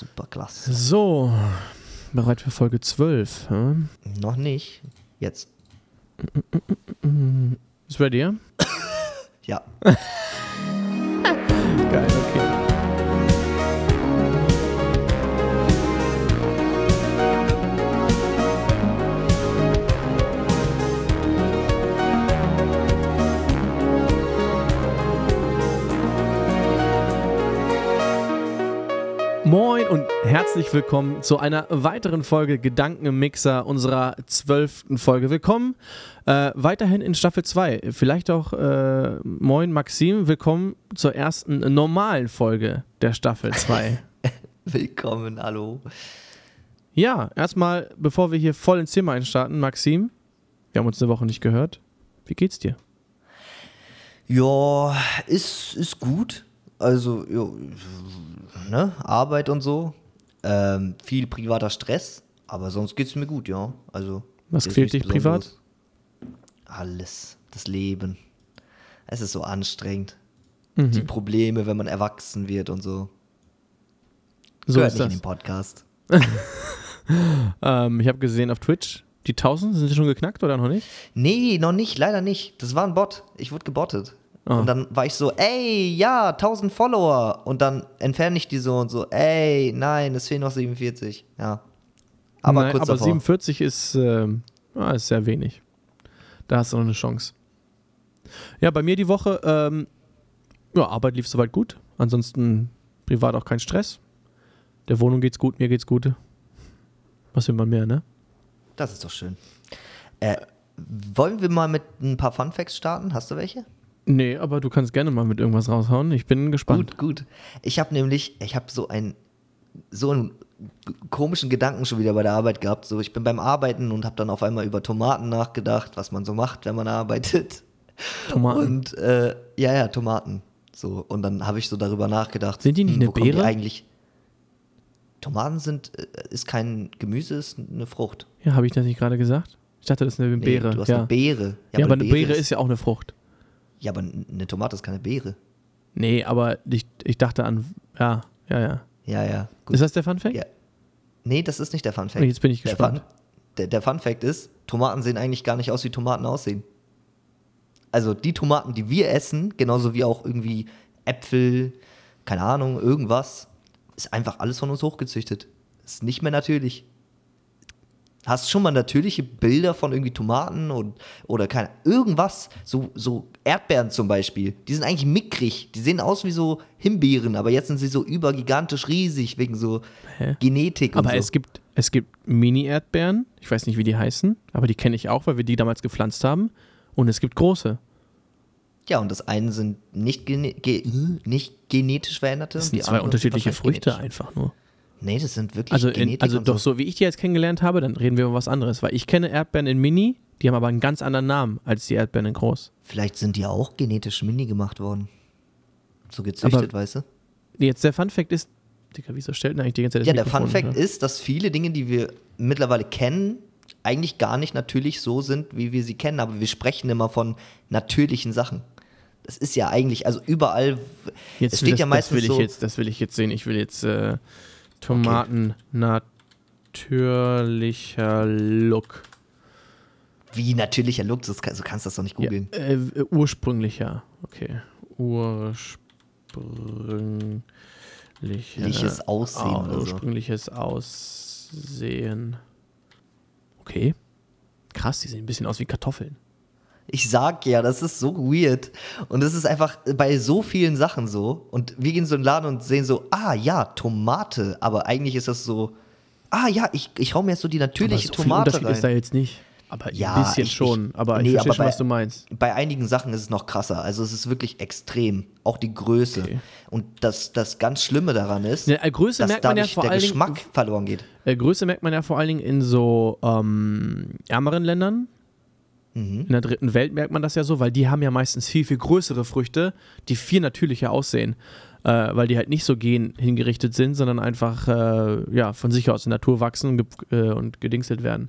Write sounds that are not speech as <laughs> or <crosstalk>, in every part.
Super klasse. So, bereit für Folge 12. Hm? Noch nicht. Jetzt. Ist ready, ja? Ja. <laughs> herzlich willkommen zu einer weiteren Folge Gedanken im Mixer, unserer zwölften Folge. Willkommen äh, weiterhin in Staffel 2. Vielleicht auch äh, Moin Maxim, willkommen zur ersten normalen Folge der Staffel 2. <laughs> Willkommen, hallo. ja, erstmal, bevor wir hier voll ins Thema einstarten, Maxim, wir haben uns eine Woche nicht gehört. Wie geht's dir? Ja, ist, ist gut. Also, jo, ne, Arbeit und so. Ähm, viel privater Stress, aber sonst geht's mir gut, ja. Also, Was quält dich privat? Alles. Das Leben. Es ist so anstrengend. Mhm. Die Probleme, wenn man erwachsen wird und so. So Gehört ist nicht in das. den Podcast. <laughs> Ähm, ich habe gesehen auf Twitch, die 1000 sind sie schon geknackt oder noch nicht? Nee, noch nicht, leider nicht. Das war ein Bot. Ich wurde gebottet. Ah. Und dann war ich so, ey, ja, 1000 Follower. Und dann entferne ich die so und so, ey, nein, es fehlen noch 47. Ja. Aber Nein, kurz aber davor. 47 ist, ah, ist sehr wenig. Da hast du noch eine Chance. Ja, bei mir die Woche, ähm, ja, Arbeit lief soweit gut. Ansonsten privat auch kein Stress. Der Wohnung geht's gut, mir geht's gut. Was will man mehr, ne? Das ist doch schön. Äh, wollen wir mal mit ein paar Fun Facts starten? Hast du welche? Nee, aber du kannst gerne mal mit irgendwas raushauen. Ich bin gespannt. Gut, gut. Ich habe nämlich, ich habe so ein so einen komischen Gedanken schon wieder bei der Arbeit gehabt. So, ich bin beim Arbeiten und habe dann auf einmal über Tomaten nachgedacht, was man so macht, wenn man arbeitet. Tomaten. Und äh, ja, ja, Tomaten. So, und dann habe ich so darüber nachgedacht. Sind die nicht hm, eine Beere? eigentlich? Tomaten sind, äh, ist kein Gemüse, ist eine Frucht. Ja, habe ich das nicht gerade gesagt? Ich dachte, das ist eine Nee, Beere. Du hast ja. eine Beere. ja, aber eine Beere ist ja auch eine Frucht. Ja, aber eine Tomate ist keine Beere. Nee, aber ich, ich dachte an. Ja, ja, ja. Ja, ja. Gut. Ist das der Fun Fact? Ja. Nee, das ist nicht der Fun Fact. Jetzt bin ich der gespannt. Fun, der, der Fun Fact ist, Tomaten sehen eigentlich gar nicht aus, wie Tomaten aussehen. Also die Tomaten, die wir essen, genauso wie auch irgendwie Äpfel, keine Ahnung, irgendwas, ist einfach alles von uns hochgezüchtet. Ist nicht mehr natürlich. Hast du schon mal natürliche Bilder von irgendwie Tomaten und, oder keine irgendwas, so, so Erdbeeren zum Beispiel, die sind eigentlich mickrig, die sehen aus wie so Himbeeren, aber jetzt sind sie so übergigantisch riesig wegen so Hä? Genetik und Aber so. es gibt, es gibt Mini-Erdbeeren, ich weiß nicht, wie die heißen, aber die kenne ich auch, weil wir die damals gepflanzt haben. Und es gibt große. Ja, und das eine sind nicht, gene ge nicht genetisch veränderte. Das und sind zwei unterschiedliche Früchte genetisch. einfach nur. Nee, das sind wirklich Also, in, Genetik also doch so. so, wie ich die jetzt kennengelernt habe, dann reden wir über was anderes. Weil ich kenne Erdbeeren in Mini, die haben aber einen ganz anderen Namen als die Erdbeeren in groß. Vielleicht sind die auch genetisch mini gemacht worden. So gezüchtet, Aber- weißt du? Jetzt der Fun Fact ist, Digga, wieso stellt denn eigentlich die ganze Zeit das Ja, der Mikrofon Fun Fact ist, dass viele Dinge, die wir mittlerweile kennen, eigentlich gar nicht natürlich so sind, wie wir sie kennen. Aber wir sprechen immer von natürlichen Sachen. Das ist ja eigentlich, also überall, Jetzt es steht das, ja meistens das will ich so, jetzt, das will ich jetzt sehen. Ich will jetzt äh, Tomaten natürlicher Look. wie natürlicher Look, das, so kannst du das doch nicht Ja, googeln. äh, äh, ursprünglicher. Okay. Ursprünglicher. Liches Aussehen so. Ursprüngliches Aussehen. Okay. Krass, die sehen ein bisschen aus wie Kartoffeln. Ich sag ja, das ist so weird. Und das ist einfach bei so vielen Sachen so. Und wir gehen so in den Laden und sehen so, ah ja, Tomate. Aber eigentlich ist das so, ah ja, ich, ich hau mir jetzt so die natürliche aber so viel Tomate Unterschied ist da rein. jetzt nicht. Aber Ja, ein bisschen ich- schon. ich- aber nee, ich verstehe aber schon, bei- was du meinst. Bei einigen Sachen ist es noch krasser. Also es ist wirklich extrem. Auch die Größe. Okay. Und das, das ganz Schlimme daran ist, Ja, äh, Größe dass merkt man ja vor der allen Geschmack Dingen. verloren geht. Äh, Größe merkt man ja vor allen Dingen in so ähm, ärmeren Ländern. Mhm. In der dritten Welt merkt man das ja so, weil die haben ja meistens viel, viel größere Früchte, die viel natürlicher aussehen. Äh, weil die halt nicht so gen hingerichtet sind, sondern einfach äh, ja, von sich aus in der Natur wachsen und, ge äh, und gedingselt werden.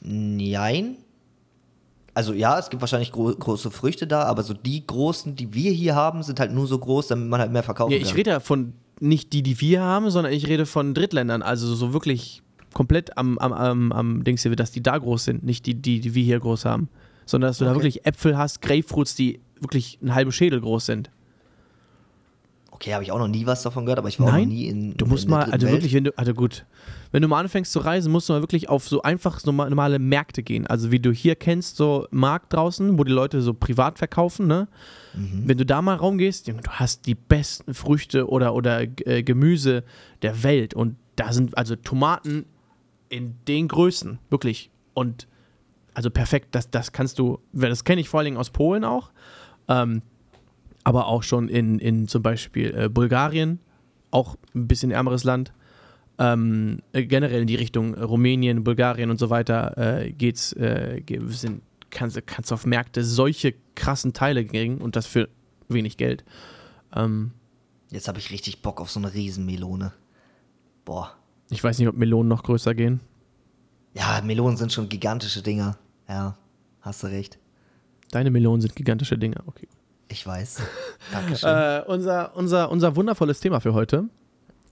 Nein. Also ja, es gibt wahrscheinlich gro große Früchte da, aber so die großen, die wir hier haben, sind halt nur so groß, damit man halt mehr verkaufen Ja, kann. ich rede ja von nicht die, die wir haben, sondern ich rede von Drittländern, also so wirklich komplett am, am, am, am Dings hier, dass die da groß sind, nicht die, die, die wir hier groß haben. Sondern dass du da Okay. wirklich Äpfel hast, Grapefruits, die wirklich einen halben Schädel groß sind. Okay, habe ich auch noch nie was davon gehört, aber ich war auch Nein, noch nie in. Du musst in mal, also Welt. wirklich, wenn du, also gut, wenn du mal anfängst zu reisen, musst du mal wirklich auf so einfach normale Märkte gehen. Also wie du hier kennst, so Markt draußen, wo die Leute so privat verkaufen, ne? Mhm. Wenn du da mal raumgehst, du hast die besten Früchte oder, oder äh, Gemüse der Welt und da sind also Tomaten in den Größen, wirklich. Und also perfekt, das, das kannst du, das kenne ich vor allen Dingen aus Polen auch, ähm, aber auch schon in, in zum Beispiel äh, Bulgarien, auch ein bisschen ärmeres Land. Ähm, äh, generell in die Richtung Rumänien, Bulgarien und so weiter äh, geht's, äh, sind, kannst, kannst auf Märkte solche krassen Teile kriegen und das für wenig Geld. Ähm, Jetzt habe ich richtig Bock auf so eine Riesenmelone. Boah. Ich weiß nicht, ob Melonen noch größer gehen. Ja, Melonen sind schon gigantische Dinger. Ja, hast du recht. Deine Melonen sind gigantische Dinge. Okay. Ich weiß. <laughs> Dankeschön. Äh, unser, unser, unser wundervolles Thema für heute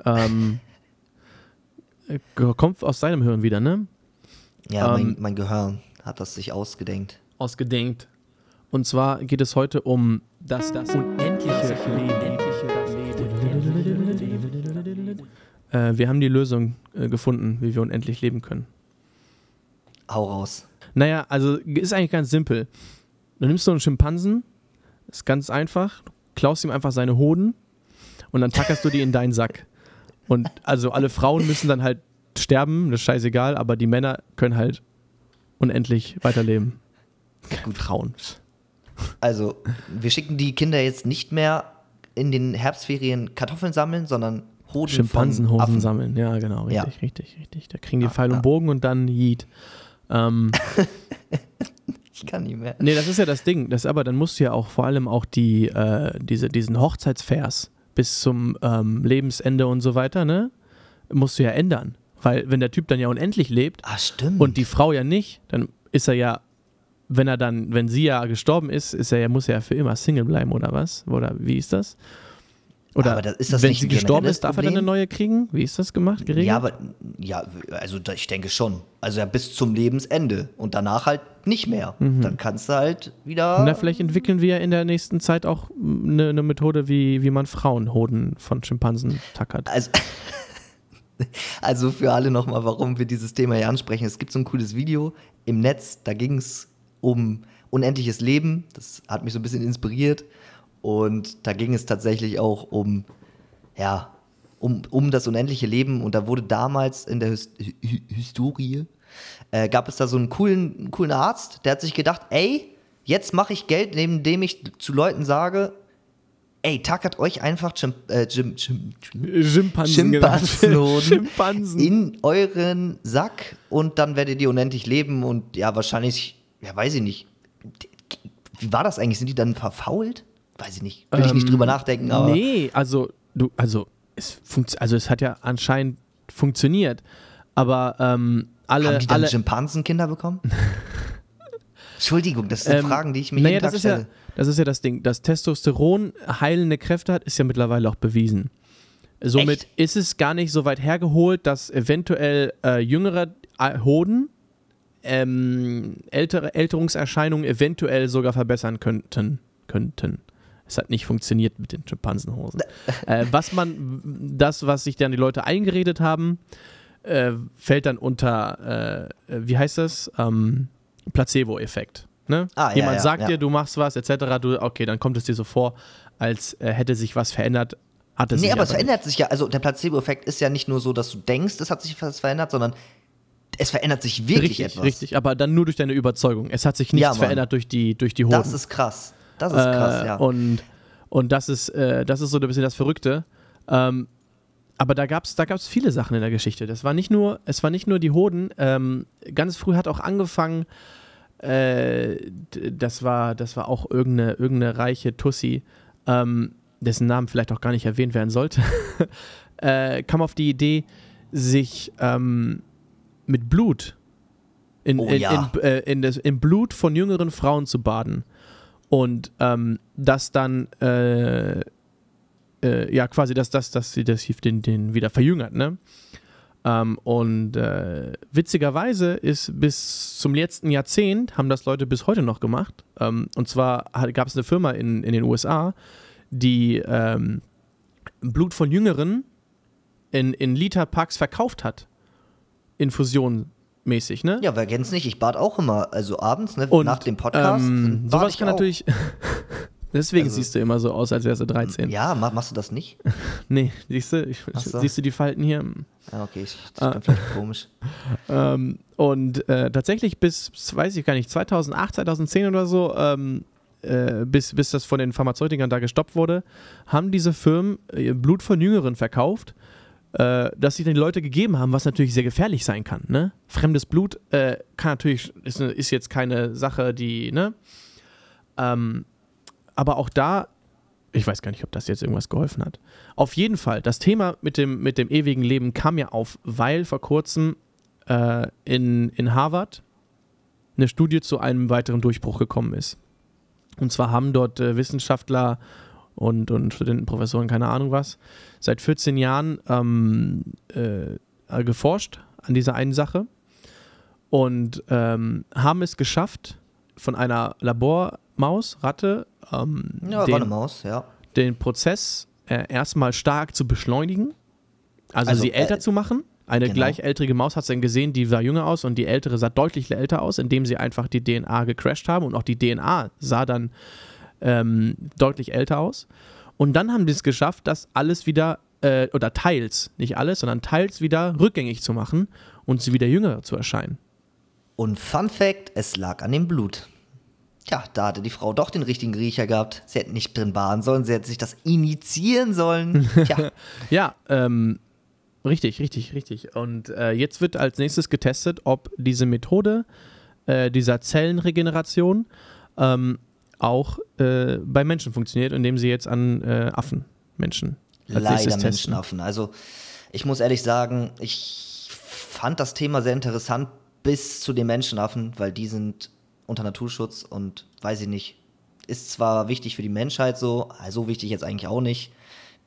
ähm, äh, kommt aus deinem Hirn wieder, ne? ja, ähm, mein, mein Gehirn hat das sich ausgedenkt. Ausgedenkt. Und zwar geht es heute um das, das unendliche Leben. Äh, wir haben die Lösung äh, gefunden, wie wir unendlich leben können. Hau raus. Naja, also ist eigentlich ganz simpel. Du nimmst so einen Schimpansen, ist ganz einfach, du klaust ihm einfach seine Hoden und dann tackerst du die in deinen Sack. Und also alle Frauen müssen dann halt sterben, das ist scheißegal, aber die Männer können halt unendlich weiterleben. Gut, Frauen. Also, wir schicken die Kinder jetzt nicht mehr in den Herbstferien Kartoffeln sammeln, sondern Hoden Affen. sammeln, ja genau, Ja. richtig, richtig, richtig. Da kriegen die Ah, Pfeil und ah. Bogen und dann Yeet. Ähm, <laughs> Ich kann nicht mehr. Nee, das ist ja das Ding. Das aber dann musst du ja auch vor allem auch die, äh, diese, diesen Hochzeitsvers bis zum ähm, Lebensende und so weiter, ne? Musst du ja ändern. Weil wenn der Typ dann ja unendlich lebt stimmt. und die Frau ja nicht, dann ist er ja, wenn er dann, wenn sie ja gestorben ist, ist er ja, muss er ja für immer Single bleiben, oder was? Oder wie ist das? Oder Aber das- ist das wenn nicht sie gestorben ist, darf er dann eine Problem? neue kriegen? Wie ist das gemacht, geregelt? ja, aber ja, also ich denke schon. Also ja, bis zum Lebensende und danach halt nicht mehr. Dann kannst du halt wieder. Na, vielleicht entwickeln wir in der nächsten Zeit auch eine, eine Methode, wie, wie man Frauenhoden von Schimpansen tackert. Also, <laughs> also für alle nochmal, warum wir dieses Thema hier ansprechen. Es gibt so ein cooles Video im Netz, da ging es um unendliches Leben. Das hat mich so ein bisschen inspiriert. Und da ging es tatsächlich auch um, ja, um, um das unendliche Leben. Und da wurde damals in der His Hi- Historie, äh, gab es da so einen coolen, coolen Arzt, der hat sich gedacht, ey, jetzt mache ich Geld, indem ich zu Leuten sage, ey, tackert euch einfach Chim äh, Chim Chim Schimpansen. <laughs> Schimpansen. in euren Sack und dann werdet ihr unendlich leben und ja, wahrscheinlich, ja, weiß ich nicht. Wie war das eigentlich? Sind die dann verfault? Weiß ich nicht. Will ich nicht Ähm, drüber nachdenken, aber. Nee, also, du, also, es funkt, also es hat ja anscheinend funktioniert. Aber ähm, alle. haben die dann alle Schimpansenkinder bekommen? <laughs> Entschuldigung, das sind ähm, Fragen, die ich mir naja, jeden das Tag ist ja, stelle. das ist ja das Ding. Dass Testosteron heilende Kräfte hat, ist ja mittlerweile auch bewiesen. Somit Echt? ist es gar nicht so weit hergeholt, dass eventuell äh, jüngere äh, Hoden ähm, ältere Älterungserscheinungen eventuell sogar verbessern könnten. könnten. Es hat nicht funktioniert mit den Schimpansenhosen. <laughs> äh, was man, das, was sich dann die Leute eingeredet haben, äh, fällt dann unter, äh, wie heißt das? Ähm, Placebo-Effekt. Ne? Ah, ja, Jemand ja, sagt ja. dir, du machst was, etc. Du, okay, dann kommt es dir so vor, als äh, hätte sich was verändert. Hat es Nee, aber es nicht. verändert sich ja. Also der Placebo-Effekt ist ja nicht nur so, dass du denkst, es hat sich was verändert, sondern es verändert sich wirklich richtig, etwas. richtig, aber dann nur durch deine Überzeugung. Es hat sich nichts Ja, verändert durch die, durch die Hoden. Das ist krass. Das ist krass, Äh, ja. Und, und das ist, äh, das ist so ein bisschen das Verrückte. Ähm, aber da gab es da gab's viele Sachen in der Geschichte. Das war nicht nur, es war nicht nur die Hoden. Ähm, ganz früh hat auch angefangen, äh, das, war, das war auch irgendeine, irgendeine reiche Tussi, ähm, dessen Namen vielleicht auch gar nicht erwähnt werden sollte, <laughs> äh, kam auf die Idee, sich ähm, mit Blut in, Oh in, ja. in, äh, in das, im Blut von jüngeren Frauen zu baden und ähm, das dann äh, äh, ja, quasi, dass das, dass sie das den, den wieder verjüngert, ne? Ähm, und äh, witzigerweise ist bis zum letzten Jahrzehnt haben das Leute bis heute noch gemacht. Ähm, und zwar gab es eine Firma in, in den USA, die ähm, Blut von Jüngeren in, in Literpacks verkauft hat. Infusion mäßig, ne? Ja, wer kennt's nicht? Ich bad auch immer, also abends, ne, Und, nach dem Podcast. Ähm, sowas kann auch. natürlich. <laughs> Deswegen Also- siehst du immer so aus, als wärst du 13. Ja, mach, machst du das nicht? <laughs> Nee, siehst du, ich, so. siehst du die Falten hier? Ja, okay, ich, Ah. das bin vielleicht <laughs> komisch. Ähm, und äh, tatsächlich bis, weiß ich gar nicht, 2008, 2010 oder so, ähm, äh, bis, bis das von den Pharmazeutikern da gestoppt wurde, haben diese Firmen äh, Blut von Jüngeren verkauft, äh, das sich dann die Leute gegeben haben, was natürlich sehr gefährlich sein kann. Ne? Fremdes Blut äh, kann natürlich, ist, ist jetzt keine Sache, die, ne? Ähm, aber auch da, ich weiß gar nicht, ob das jetzt irgendwas geholfen hat. Auf jeden Fall, das Thema mit dem, mit dem ewigen Leben kam ja auf, weil vor kurzem äh, in, in Harvard eine Studie zu einem weiteren Durchbruch gekommen ist. Und zwar haben dort äh, Wissenschaftler und, und Studenten, Professoren, keine Ahnung was, seit 14 Jahren ähm, äh, geforscht an dieser einen Sache und ähm, haben es geschafft, von einer Labormaus, Ratte, ähm, Ja, den, eine Maus, ja. den Prozess äh, erstmal stark zu beschleunigen, also, Also, sie älter äh, zu machen. Eine genau. gleichaltrige Maus hat dann gesehen, die sah jünger aus und die ältere sah deutlich älter aus, indem sie einfach die DNA gecrashed haben und auch die DNA sah dann ähm, deutlich älter aus. Und dann haben sie es geschafft, das alles wieder, äh, oder teils, nicht alles, sondern teils wieder rückgängig zu machen und sie wieder jünger zu erscheinen. Und Fun Fact, es lag an dem Blut. Tja, da hatte die Frau doch den richtigen Riecher gehabt. Sie hätte nicht drin baden sollen, sie hätte sich das initiieren sollen. <laughs> Tja, Ja, ähm, richtig, richtig, richtig. Und äh, jetzt wird als nächstes getestet, ob diese Methode äh, dieser Zellenregeneration ähm, auch äh, bei Menschen funktioniert, indem sie jetzt an äh, Affen, Menschen, leider. Menschenaffen. Also, ich muss ehrlich sagen, ich fand das Thema sehr interessant bis zu den Menschenaffen, weil die sind unter Naturschutz und weiß ich nicht, ist zwar wichtig für die Menschheit so, also wichtig jetzt eigentlich auch nicht.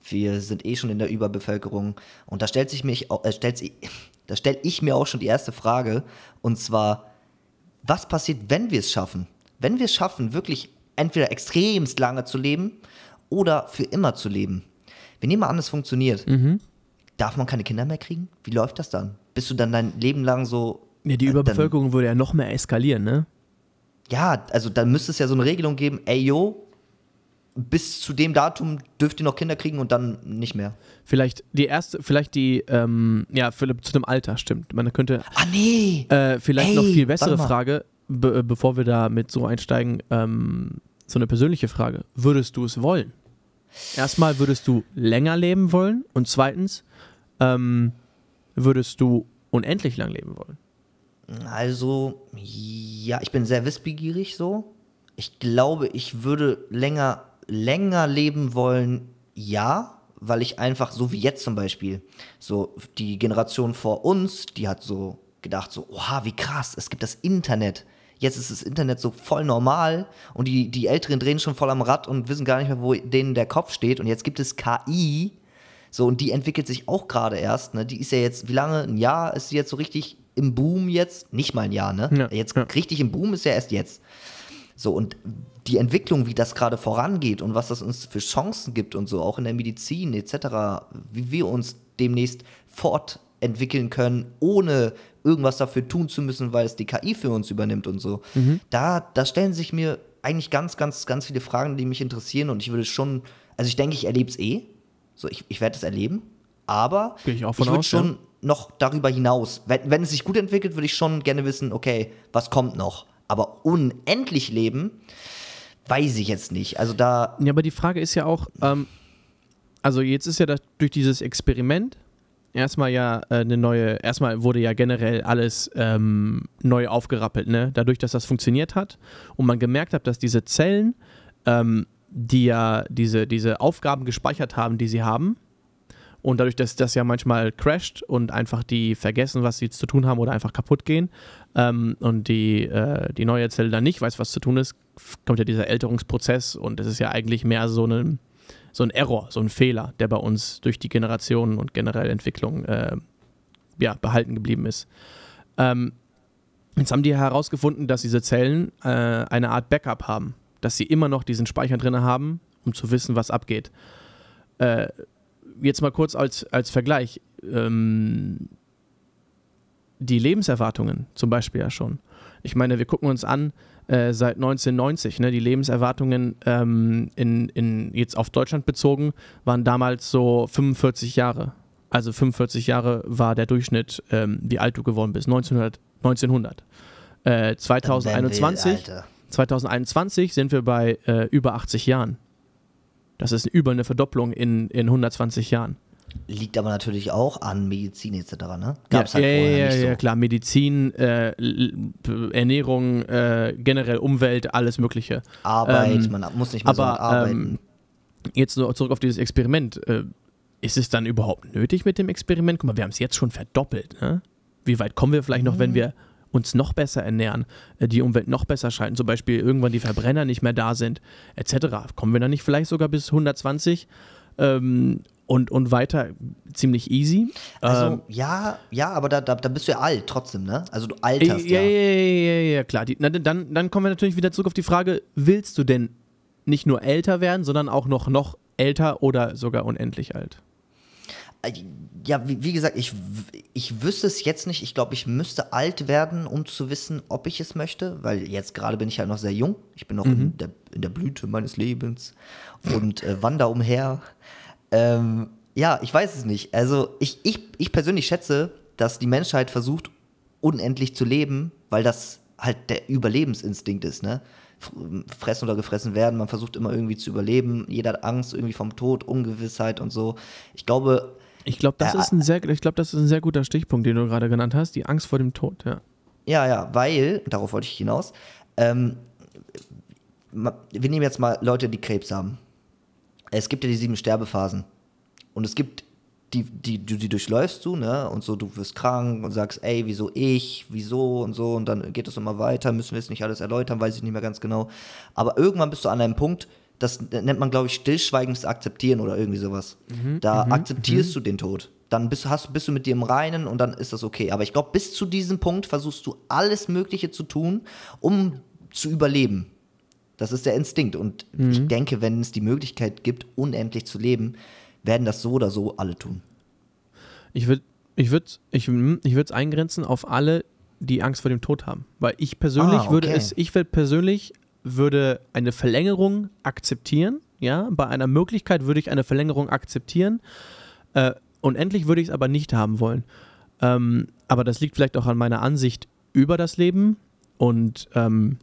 Wir sind eh schon in der Überbevölkerung und da stellt sich mich, äh, stellt sich, <laughs> da stelle ich mir auch schon die erste Frage und zwar, was passiert, wenn wir es schaffen? Wenn wir es schaffen, wirklich entweder extremst lange zu leben oder für immer zu leben. Wir nehmen mal an, es funktioniert. Mhm. Darf man keine Kinder mehr kriegen? Wie läuft das dann? Bist du dann dein Leben lang so. Ja, die äh, Überbevölkerung würde ja noch mehr eskalieren, ne? Ja, also dann müsste es ja so eine Regelung geben, ey yo, bis zu dem Datum dürft ihr noch Kinder kriegen und dann nicht mehr. Vielleicht die erste, vielleicht die, ähm, ja, für, zu dem Alter, stimmt. Man könnte, Ah nee! Äh, vielleicht Ey, noch viel bessere. Frage, be äh, bevor wir da mit so einsteigen, ähm, so eine persönliche Frage. Würdest du es wollen? Erstmal, würdest du länger leben wollen? Und zweitens, ähm, würdest du unendlich lang leben wollen? Also, ja, ich bin sehr wissbegierig so. Ich glaube, ich würde länger, länger leben wollen, ja, weil ich einfach, so wie jetzt zum Beispiel, so die Generation vor uns, die hat so gedacht, so, oha, wie krass, es gibt das Internet. Jetzt ist das Internet so voll normal und die, die Älteren drehen schon voll am Rad und wissen gar nicht mehr, wo denen der Kopf steht. Und jetzt gibt es KI, so, und die entwickelt sich auch gerade erst, ne? Die ist ja jetzt, wie lange? Ein Jahr ist sie jetzt so richtig im Boom jetzt? Nicht mal ein Jahr, ne? Ja, jetzt ja. richtig im Boom ist ja erst jetzt. So, und die Entwicklung, wie das gerade vorangeht und was das uns für Chancen gibt und so, auch in der Medizin etc., wie wir uns demnächst fortentwickeln können, ohne irgendwas dafür tun zu müssen, weil es die KI für uns übernimmt und so. Da, da stellen sich mir eigentlich ganz, ganz, ganz viele Fragen, die mich interessieren und ich würde schon, also ich denke, ich erlebe es eh. So, ich, ich werde es erleben, aber Gehe ich von würde schon ja. noch darüber hinaus, wenn, wenn es sich gut entwickelt, würde ich schon gerne wissen, okay, was kommt noch? Aber unendlich leben, weiß ich jetzt nicht. Also da, Ja, aber die Frage ist ja auch, ähm, also jetzt ist ja durch dieses Experiment erstmal ja äh, eine neue, erstmal wurde ja generell alles ähm, neu aufgerappelt, ne? Dadurch, dass das funktioniert hat und man gemerkt hat, dass diese Zellen, ähm, die ja diese, diese Aufgaben gespeichert haben, die sie haben, und dadurch, dass das ja manchmal crasht und einfach die vergessen, was sie zu tun haben oder einfach kaputt gehen ähm, und die, äh, die neue Zelle dann nicht weiß, was zu tun ist, kommt ja dieser Älterungsprozess und es ist ja eigentlich mehr so eine, so ein Error, so ein Fehler, der bei uns durch die Generationen und generelle Entwicklung äh, ja, behalten geblieben ist. Ähm, jetzt haben die herausgefunden, dass diese Zellen äh, eine Art Backup haben, dass sie immer noch diesen Speicher drin haben, um zu wissen, was abgeht. Äh, jetzt mal kurz als, als Vergleich. Ähm, die Lebenserwartungen zum Beispiel ja schon. Ich meine, wir gucken uns an, äh, seit 1990, ne, die Lebenserwartungen ähm, in, in, jetzt auf Deutschland bezogen, waren damals so 45 Jahre. Also 45 Jahre war der Durchschnitt, ähm, wie alt du geworden bist, 1900. 1900. Äh, 2021, wir, 2021 sind wir bei äh, über 80 Jahren. Das ist über eine Verdopplung in, in 120 Jahren. Liegt aber natürlich auch an Medizin etc. Ne? Gab's ja, halt ja, ja, ja, so. klar. Medizin, äh, Ernährung, äh, generell Umwelt, alles Mögliche. Arbeit, ähm, man muss nicht mehr aber, so arbeiten. Ähm, jetzt nur zurück auf dieses Experiment. Äh, ist es dann überhaupt nötig mit dem Experiment? Guck mal, wir haben es jetzt schon verdoppelt. Ne? Wie weit kommen wir vielleicht noch, mhm. wenn wir uns noch besser ernähren, äh, die Umwelt noch besser schalten, zum Beispiel irgendwann die Verbrenner nicht mehr da sind, etc. Kommen wir dann nicht vielleicht sogar bis 120 ähm, und, und weiter ziemlich easy? Also ähm, ja, ja, aber da, da, da bist du ja alt trotzdem, ne? Also du alterst ja. Ja, ja, ja, ja klar. Die, na, dann, dann kommen wir natürlich wieder zurück auf die Frage, willst du denn nicht nur älter werden, sondern auch noch, noch älter oder sogar unendlich alt? Äh, ja, wie, wie, gesagt, ich, ich wüsste es jetzt nicht. Ich glaube, ich müsste alt werden, um zu wissen, ob ich es möchte, weil jetzt gerade bin ich halt noch sehr jung. Ich bin noch mhm. in, der, in der Blüte meines Lebens und äh, wander umher. Ähm, ja, ich weiß es nicht. Also ich, ich, ich persönlich schätze, dass die Menschheit versucht, unendlich zu leben, weil das halt der Überlebensinstinkt ist, ne? fressen oder gefressen werden. Man versucht immer irgendwie zu überleben. Jeder hat Angst irgendwie vom Tod, Ungewissheit und so. Ich glaube. Ich glaube, das, äh, ist ein sehr, glaub, das ist ein sehr guter Stichpunkt, den du gerade genannt hast. Die Angst vor dem Tod, ja. Ja, ja, weil, darauf wollte ich hinaus, ähm, wir nehmen jetzt mal Leute, die Krebs haben. Es gibt ja die sieben Sterbephasen. Und es gibt die, die, die, die durchläufst du, ne? Und so, du wirst krank und sagst, ey, wieso ich, wieso und so, und dann geht es immer weiter, müssen wir es nicht alles erläutern, weiß ich nicht mehr ganz genau. Aber irgendwann bist du an einem Punkt, das nennt man, glaube ich, stillschweigendes Akzeptieren oder irgendwie sowas. Mhm, da mhm, akzeptierst mhm. du den Tod. Dann bist, hast, bist du mit dir im Reinen und dann ist das okay. Aber ich glaube, bis zu diesem Punkt versuchst du alles Mögliche zu tun, um zu überleben. Das ist der Instinkt. Und ich mhm. denke, wenn es die Möglichkeit gibt, unendlich zu leben, werden das so oder so alle tun. Ich würde ich würd, ich, ich es eingrenzen auf alle, die Angst vor dem Tod haben. Weil ich persönlich ah, okay. würde es, ich würde persönlich würde eine Verlängerung akzeptieren. Ja, bei einer Möglichkeit würde ich eine Verlängerung akzeptieren. Äh, unendlich würde ich es aber nicht haben wollen. Ähm, aber das liegt vielleicht auch an meiner Ansicht über das Leben und, ähm,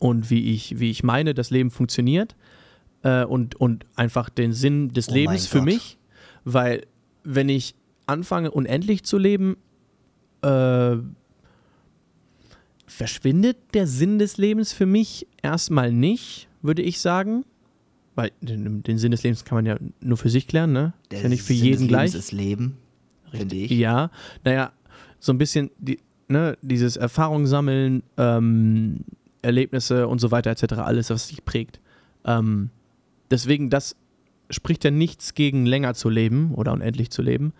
und wie, ich, wie ich meine, das Leben funktioniert äh, und, und einfach den Sinn des oh Lebens für mich, weil wenn ich anfange, unendlich zu leben, äh, verschwindet der Sinn des Lebens für mich erstmal nicht, würde ich sagen. Weil den, den, Sinn des Lebens kann man ja nur für sich klären, ne? Der ist ja nicht für Sinn jeden des gleich. Lebens ist Leben, finde ich. Ja, naja, so ein bisschen die, ne, dieses Erfahrung sammeln, ähm, Erlebnisse und so weiter etc., alles, was sich prägt. Ähm, Deswegen, das spricht ja nichts gegen länger zu leben oder unendlich zu leben.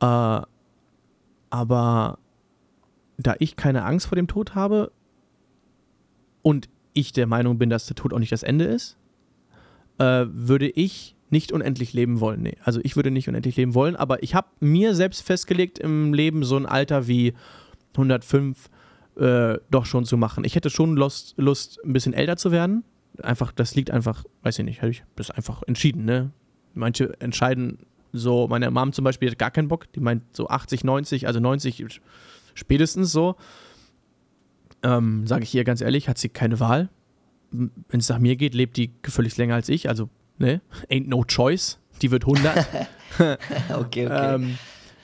Äh, aber da ich keine Angst vor dem Tod habe und ich der Meinung bin, dass der Tod auch nicht das Ende ist, äh, würde ich nicht unendlich leben wollen. Nee. Also ich würde nicht unendlich leben wollen, aber ich habe mir selbst festgelegt, im Leben so ein Alter wie 105 äh, doch schon zu machen. Ich hätte schon Lust, Lust, ein bisschen älter zu werden, einfach, das liegt einfach, weiß ich nicht, habe ich das einfach entschieden, ne? Manche entscheiden so, meine Mom zum Beispiel hat gar keinen Bock, die meint so 80, 90, also 90 spätestens so. Ähm, Sage ich ihr ganz ehrlich, hat sie keine Wahl. Wenn es nach mir geht, lebt die völlig länger als ich, also, ne? Ain't no choice. Die wird 100. <laughs> okay, okay. Ähm,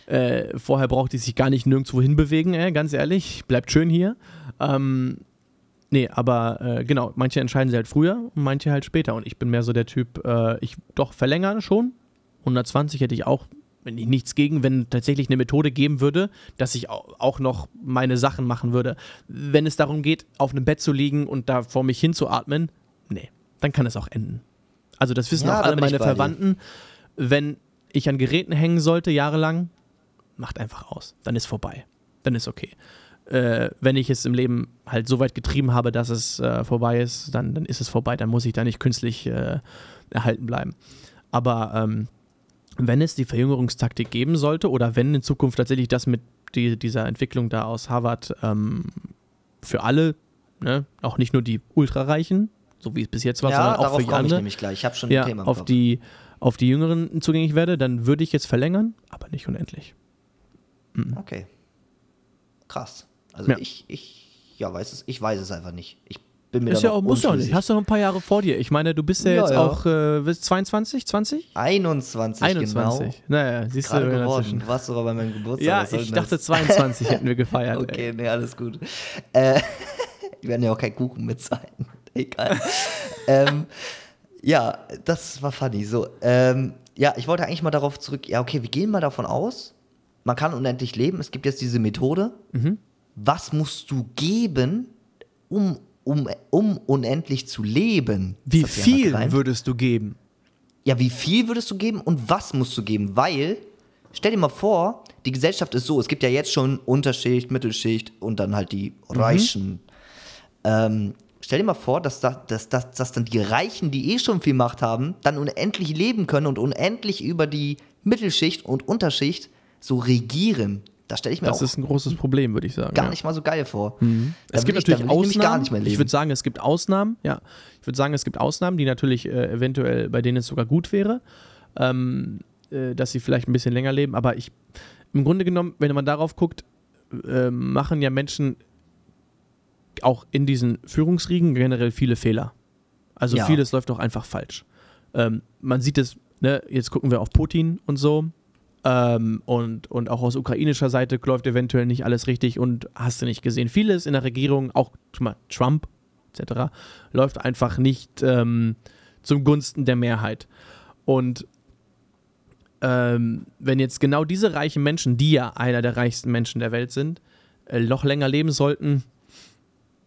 äh, vorher braucht die sich gar nicht nirgendwo hinbewegen, äh, ganz ehrlich. Bleibt schön hier. Ähm, Nee, aber äh, genau, manche entscheiden sie halt früher und manche halt später. Und ich bin mehr so der Typ, äh, ich doch verlängere schon. 120 hätte ich auch, wenn ich nichts gegen, wenn tatsächlich eine Methode geben würde, dass ich auch noch meine Sachen machen würde. Wenn es darum geht, auf einem Bett zu liegen und da vor mich hinzuatmen, nee, dann kann es auch enden. Also das wissen Ja, auch alle meine dir. Verwandten. Wenn ich an Geräten hängen sollte, jahrelang, macht einfach aus. Dann ist vorbei. Dann ist okay. Äh, wenn ich es im Leben halt so weit getrieben habe, dass es äh, vorbei ist, dann, dann ist es vorbei. Dann muss ich da nicht künstlich äh, erhalten bleiben. Aber ähm, wenn es die Verjüngerungstaktik geben sollte oder wenn in Zukunft tatsächlich das mit die, dieser Entwicklung da aus Harvard ähm, für alle, ne, auch nicht nur die Ultrareichen, so wie es bis jetzt war, ja, sondern auch für die ich anderen. Ich habe schon ja, auf die, auf die Jüngeren zugänglich werde, dann würde ich jetzt verlängern, aber nicht unendlich. Okay. Krass. Also Ja. ich, ich, ja, weiß es, ich weiß es einfach nicht. Ich bin mir Ist ja auch, muss ja nicht. Hast du noch ein paar Jahre vor dir. Ich meine, du bist ja, Ja, jetzt ja. auch äh, bist 22, 20? 21, 21. genau. Naja, siehst Gerade du geworden. Du warst sogar bei meinem Geburtstag. Ja, ich dachte das? 22 hätten wir gefeiert. <laughs> Okay, ey. nee, alles gut. Äh, <laughs> wir werden ja auch keinen Kuchen mitzahlen. <laughs> Egal. ähm, ja, das war funny. So, ähm, ja, ich wollte eigentlich mal darauf zurück. Ja, okay, wir gehen mal davon aus, man kann unendlich leben. Es gibt jetzt diese Methode. Mhm. Was musst du geben, um, um, um unendlich zu leben? Wie viel würdest du geben? Ja, wie viel würdest du geben und was musst du geben? Weil, stell dir mal vor, die Gesellschaft ist so, es gibt ja jetzt schon Unterschicht, Mittelschicht und dann halt die Reichen. Ähm, stell dir mal vor, dass, da, dass, dass, dass dann die Reichen, die eh schon viel Macht haben, dann unendlich leben können und unendlich über die Mittelschicht und Unterschicht so regieren. Da stelle ich mir Das auch ist ein großes Problem, würde ich sagen. gar ja. nicht mal so geil vor. Es Da gibt ich- natürlich ich Ausnahmen. gar nicht mehr ich leben. würde sagen, es gibt Ausnahmen. Ja, ich würde sagen, es gibt Ausnahmen, die natürlich äh, eventuell bei denen es sogar gut wäre, ähm, äh, dass sie vielleicht ein bisschen länger leben. Aber ich, im Grunde genommen, wenn man darauf guckt, äh, machen ja Menschen auch in diesen Führungsriegen generell viele Fehler. Also Ja. vieles läuft auch einfach falsch. Ähm, man sieht es, ne, jetzt gucken wir auf Putin und so. Ähm, und, und auch aus ukrainischer Seite läuft eventuell nicht alles richtig und hast du nicht gesehen. Vieles in der Regierung, auch mal Trump etc., läuft einfach nicht ähm, zum Gunsten der Mehrheit. Und ähm, wenn jetzt genau diese reichen Menschen, die ja einer der reichsten Menschen der Welt sind, äh, noch länger leben sollten,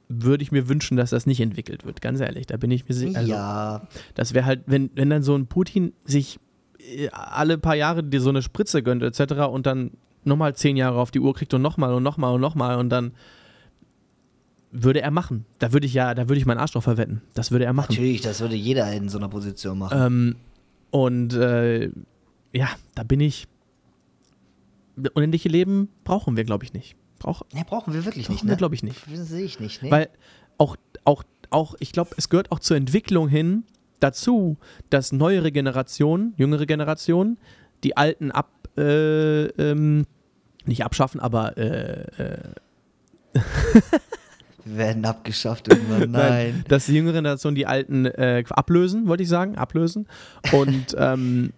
würde ich mir wünschen, dass das nicht entwickelt wird. Ganz ehrlich, da bin ich mir sicher. Also, ja, das wäre halt, wenn, wenn dann so ein Putin sich alle paar Jahre dir so eine Spritze gönnt, etc. und dann nochmal zehn Jahre auf die Uhr kriegt und nochmal und nochmal und nochmal und dann würde er machen. Da würde ich ja, da würde ich meinen Arsch drauf verwetten. Das würde er machen. natürlich, das würde jeder in so einer Position machen. Ähm, und äh, ja, da bin ich. Unendliche Leben brauchen wir, glaube ich, nicht. Brauch, Ne, brauchen wir wirklich brauchen nicht, wir, ne? glaube ich, nicht. Sehe ich nicht, ne? Weil auch, auch, auch ich glaube, es gehört auch zur Entwicklung hin dazu, dass neuere Generationen, jüngere Generationen, die alten ab, äh, ähm, nicht abschaffen, aber äh, äh, <laughs> werden abgeschafft <laughs> irgendwann. Nein. dass die jüngere Generation die alten äh, ablösen, wollte ich sagen, ablösen und <laughs> ähm,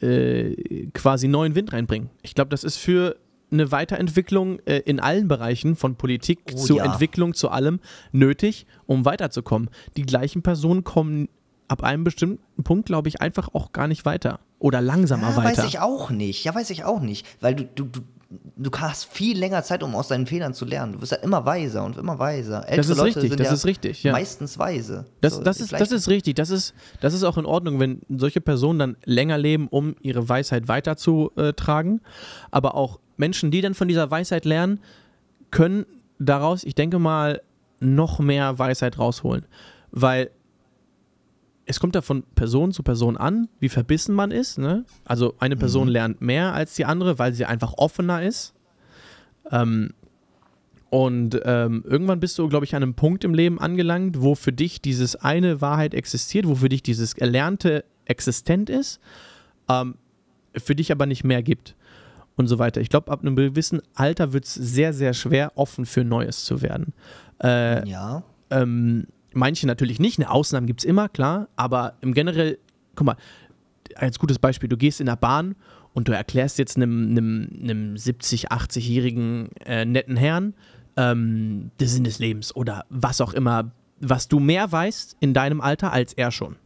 äh, quasi neuen Wind reinbringen. Ich glaube, das ist für eine Weiterentwicklung äh, in allen Bereichen, von Politik Oh zu ja. Entwicklung zu allem, nötig, um weiterzukommen. Die gleichen Personen kommen ab einem bestimmten Punkt, glaube ich, einfach auch gar nicht weiter. Oder langsamer Ja, weiter. weiß ich auch nicht. Ja, weiß ich auch nicht. Weil du, du, du, du hast viel länger Zeit, um aus deinen Fehlern zu lernen. Du wirst ja immer weiser und immer weiser. Ältere das ist Leute richtig, das ja ist richtig, ja. meistens weise. Das, So, das, ist, das ist richtig. Das ist, das ist auch in Ordnung, wenn solche Personen dann länger leben, um ihre Weisheit weiterzutragen. Aber auch Menschen, die dann von dieser Weisheit lernen, können daraus, ich denke mal, noch mehr Weisheit rausholen. Weil es kommt da von Person zu Person an, wie verbissen man ist. Ne? Also eine Person lernt mehr als die andere, weil sie einfach offener ist. Ähm, und ähm, irgendwann bist du, glaube ich, an einem Punkt im Leben angelangt, wo für dich dieses eine Wahrheit existiert, wo für dich dieses Erlernte existent ist, ähm, für dich aber nicht mehr gibt und so weiter. Ich glaube, ab einem gewissen Alter wird es sehr, sehr schwer, offen für Neues zu werden. Äh, Ja. ähm, manche natürlich nicht, eine Ausnahme gibt es immer, klar, aber im generell, guck mal, als gutes Beispiel, du gehst in der Bahn und du erklärst jetzt einem, einem, einem 70, 80-jährigen äh, netten Herrn ähm, den Sinn des Lebens oder was auch immer, was du mehr weißt in deinem Alter als er schon.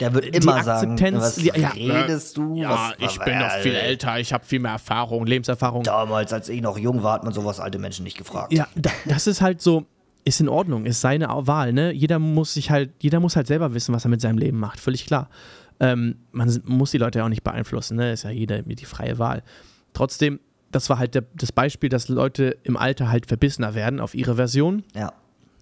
Der wird Die immer sagen, Akzeptanz- was ja, ja. redest du? was, äh, älter, ich habe viel mehr Erfahrung, Lebenserfahrung. Damals, als ich noch jung war, hat man sowas alte Menschen nicht gefragt. Ja, da, das ist halt so, ist in Ordnung, ist seine Wahl, ne? Jeder muss sich halt, jeder muss halt selber wissen, was er mit seinem Leben macht, völlig klar. Ähm, man muss die Leute ja auch nicht beeinflussen, ne? Ist ja jeder mit die freie Wahl. Trotzdem, das war halt der, das Beispiel, dass Leute im Alter halt verbissener werden auf ihre Version. Ja.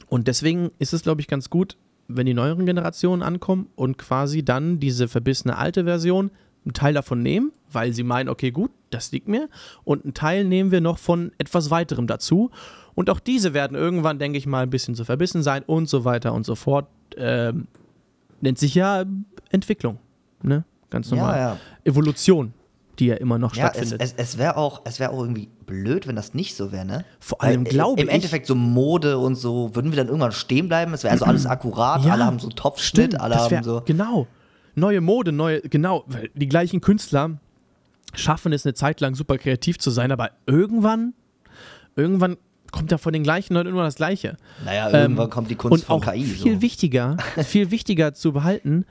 Und deswegen ist es, glaube ich, ganz gut, wenn die neueren Generationen ankommen und quasi dann diese verbissene alte Version einen Teil davon nehmen, weil sie meinen, okay, gut, das liegt mir. Und einen Teil nehmen wir noch von etwas weiterem dazu. Und auch diese werden irgendwann, denke ich mal, ein bisschen zu verbissen sein und so weiter und so fort. Ähm, nennt sich ja Entwicklung. Ne? Ganz normal. Ja, ja. Evolution, die ja immer noch Ja, es, stattfindet. es, es wäre auch, es wär auch irgendwie blöd, wenn das nicht so wäre, ne? Vor allem Weil, glaube Im ich- Endeffekt so Mode und so, würden wir dann irgendwann stehen bleiben? Es wäre also alles akkurat, alle haben so einen Topfschnitt, alle haben so. Genau. Neue Mode, neue, genau, die gleichen Künstler schaffen es eine Zeit lang super kreativ zu sein, aber irgendwann, irgendwann kommt ja von den gleichen Leuten immer das Gleiche. Naja, Ähm, irgendwann kommt die Kunst und von auch KI. viel so. wichtiger, <laughs> viel wichtiger zu behalten,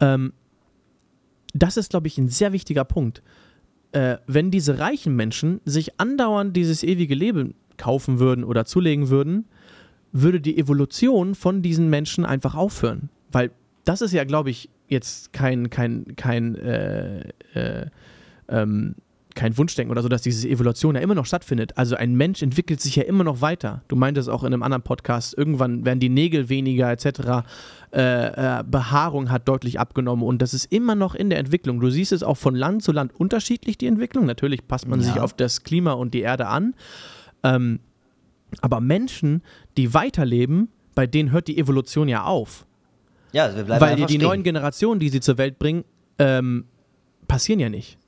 ähm, das ist, glaube ich, ein sehr wichtiger Punkt. Äh, wenn diese reichen Menschen sich andauernd dieses ewige Leben kaufen würden oder zulegen würden, würde die Evolution von diesen Menschen einfach aufhören. Weil das ist ja, glaube ich, jetzt kein, kein, kein, äh, äh, ähm, kein Wunschdenken oder so, dass diese Evolution ja immer noch stattfindet. Also ein Mensch entwickelt sich ja immer noch weiter. Du meintest auch in einem anderen Podcast, irgendwann werden die Nägel weniger etc. Äh, äh, Behaarung hat deutlich abgenommen und das ist immer noch in der Entwicklung. Du siehst es auch von Land zu Land unterschiedlich, die Entwicklung. Natürlich passt man Ja. sich auf das Klima und die Erde an. Ähm, aber Menschen, die weiterleben, bei denen hört die Evolution ja auf. Ja, also wir bleiben Weil die, die neuen Generationen, die sie zur Welt bringen, ähm, passieren ja nicht.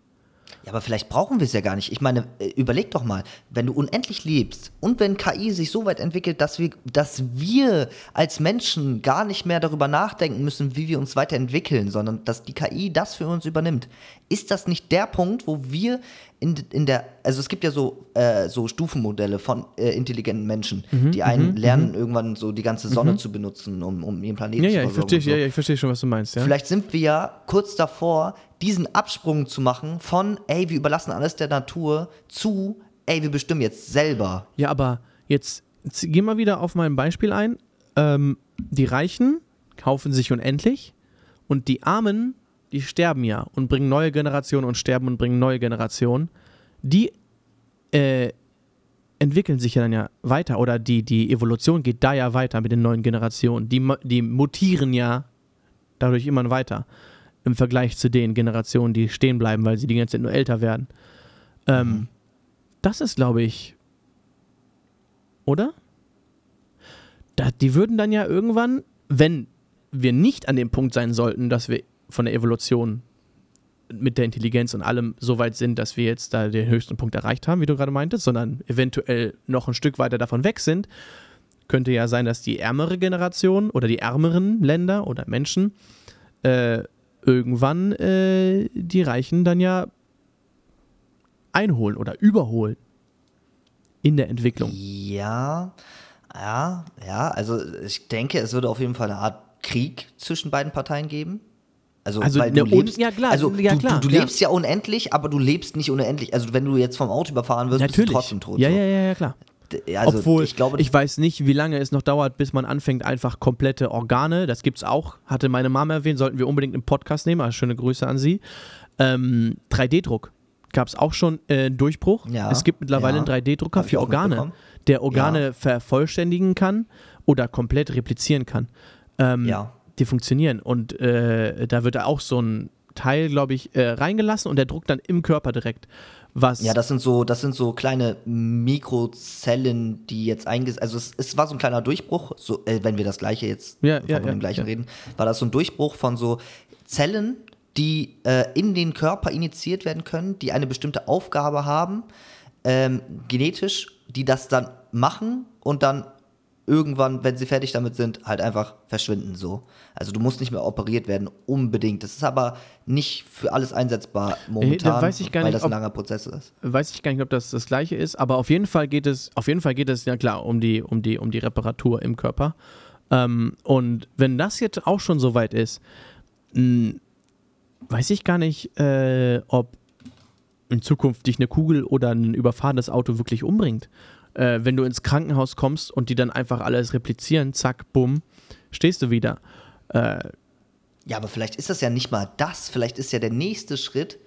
Ja, aber vielleicht brauchen wir es ja gar nicht. Ich meine, äh, überleg doch mal, wenn du unendlich lebst und wenn KI sich so weit entwickelt, dass wir, dass wir als Menschen gar nicht mehr darüber nachdenken müssen, wie wir uns weiterentwickeln, sondern dass die KI das für uns übernimmt. Ist das nicht der Punkt, wo wir in, in der, also es gibt ja so, äh, so Stufenmodelle von äh, intelligenten Menschen, Mhm, die einen lernen, irgendwann so die ganze Sonne zu benutzen, um, um ihren Planeten Ja, zu ja, ich versorgen. verstehe so. ja, ich schon, was du meinst. Ja? Vielleicht sind wir ja kurz davor, diesen Absprung zu machen von, ey, wir überlassen alles der Natur zu, ey, wir bestimmen jetzt selber. Ja, aber jetzt, jetzt geh mal wieder auf mein Beispiel ein. Ähm, die Reichen kaufen sich unendlich und die Armen, die sterben ja und bringen neue Generationen und sterben und bringen neue Generationen. Die äh, entwickeln sich ja dann ja weiter oder die, die Evolution geht da ja weiter mit den neuen Generationen. Die, die mutieren ja dadurch immer weiter im Vergleich zu den Generationen, die stehen bleiben, weil sie die ganze Zeit nur älter werden. Ähm, Das ist, glaube ich, oder? Da, die würden dann ja irgendwann, wenn wir nicht an dem Punkt sein sollten, dass wir von der Evolution mit der Intelligenz und allem so weit sind, dass wir jetzt da den höchsten Punkt erreicht haben, wie du gerade meintest, sondern eventuell noch ein Stück weiter davon weg sind, könnte ja sein, dass die ärmere Generation oder die ärmeren Länder oder Menschen äh, irgendwann äh, die Reichen dann ja einholen oder überholen in der Entwicklung. Ja, ja, ja, also ich denke, es würde auf jeden Fall eine Art Krieg zwischen beiden Parteien geben. Also, Also weil du Un- lebst, ja, klar, also ja, du, klar, du, du ja. lebst ja unendlich, aber du lebst nicht unendlich. Also wenn du jetzt vom Auto überfahren wirst, bist Natürlich. du trotzdem tot. ja, so. ja, ja, ja, klar. Also Obwohl, ich glaube, ich weiß nicht, wie lange es noch dauert, bis man anfängt, einfach komplette Organe, das gibt's auch, hatte meine Mama erwähnt, sollten wir unbedingt im Podcast nehmen, also schöne Grüße an sie. Ähm, 3D-Druck gab es auch schon äh, einen Durchbruch. Ja, es gibt mittlerweile ja. einen 3D-Drucker Hab ich für Organe, der Organe Ja. vervollständigen kann oder komplett replizieren kann. Ähm. Die funktionieren und äh, da wird auch so ein Teil, glaube ich, äh, reingelassen und der druckt dann im Körper direkt. Was Ja, das sind so, das sind so kleine Mikrozellen, die jetzt eingesetzt. Also es, es war so ein kleiner Durchbruch, so, äh, wenn wir das gleiche jetzt Ja, von ja, dem ja, gleichen reden, war das so ein Durchbruch von so Zellen, die äh, in den Körper initiiert werden können, die eine bestimmte Aufgabe haben, ähm, genetisch, die das dann machen und dann irgendwann, wenn sie fertig damit sind, halt einfach verschwinden so. Also du musst nicht mehr operiert werden, unbedingt. Das ist aber nicht für alles einsetzbar momentan, weiß ich gar weil nicht, das ein ob- langer Prozess ist. weiß ich gar nicht, ob das das gleiche ist, aber auf jeden Fall geht es, auf jeden Fall geht es ja klar um die, um die, um die Reparatur im Körper. Ähm, und wenn das jetzt auch schon so weit ist, mh, weiß ich gar nicht, äh, ob in Zukunft dich eine Kugel oder ein überfahrenes Auto wirklich umbringt. Äh, wenn du ins Krankenhaus kommst und die dann einfach alles replizieren, zack, bumm, stehst du wieder. Äh, Ja, aber vielleicht ist das ja nicht mal das. Vielleicht ist ja der nächste Schritt,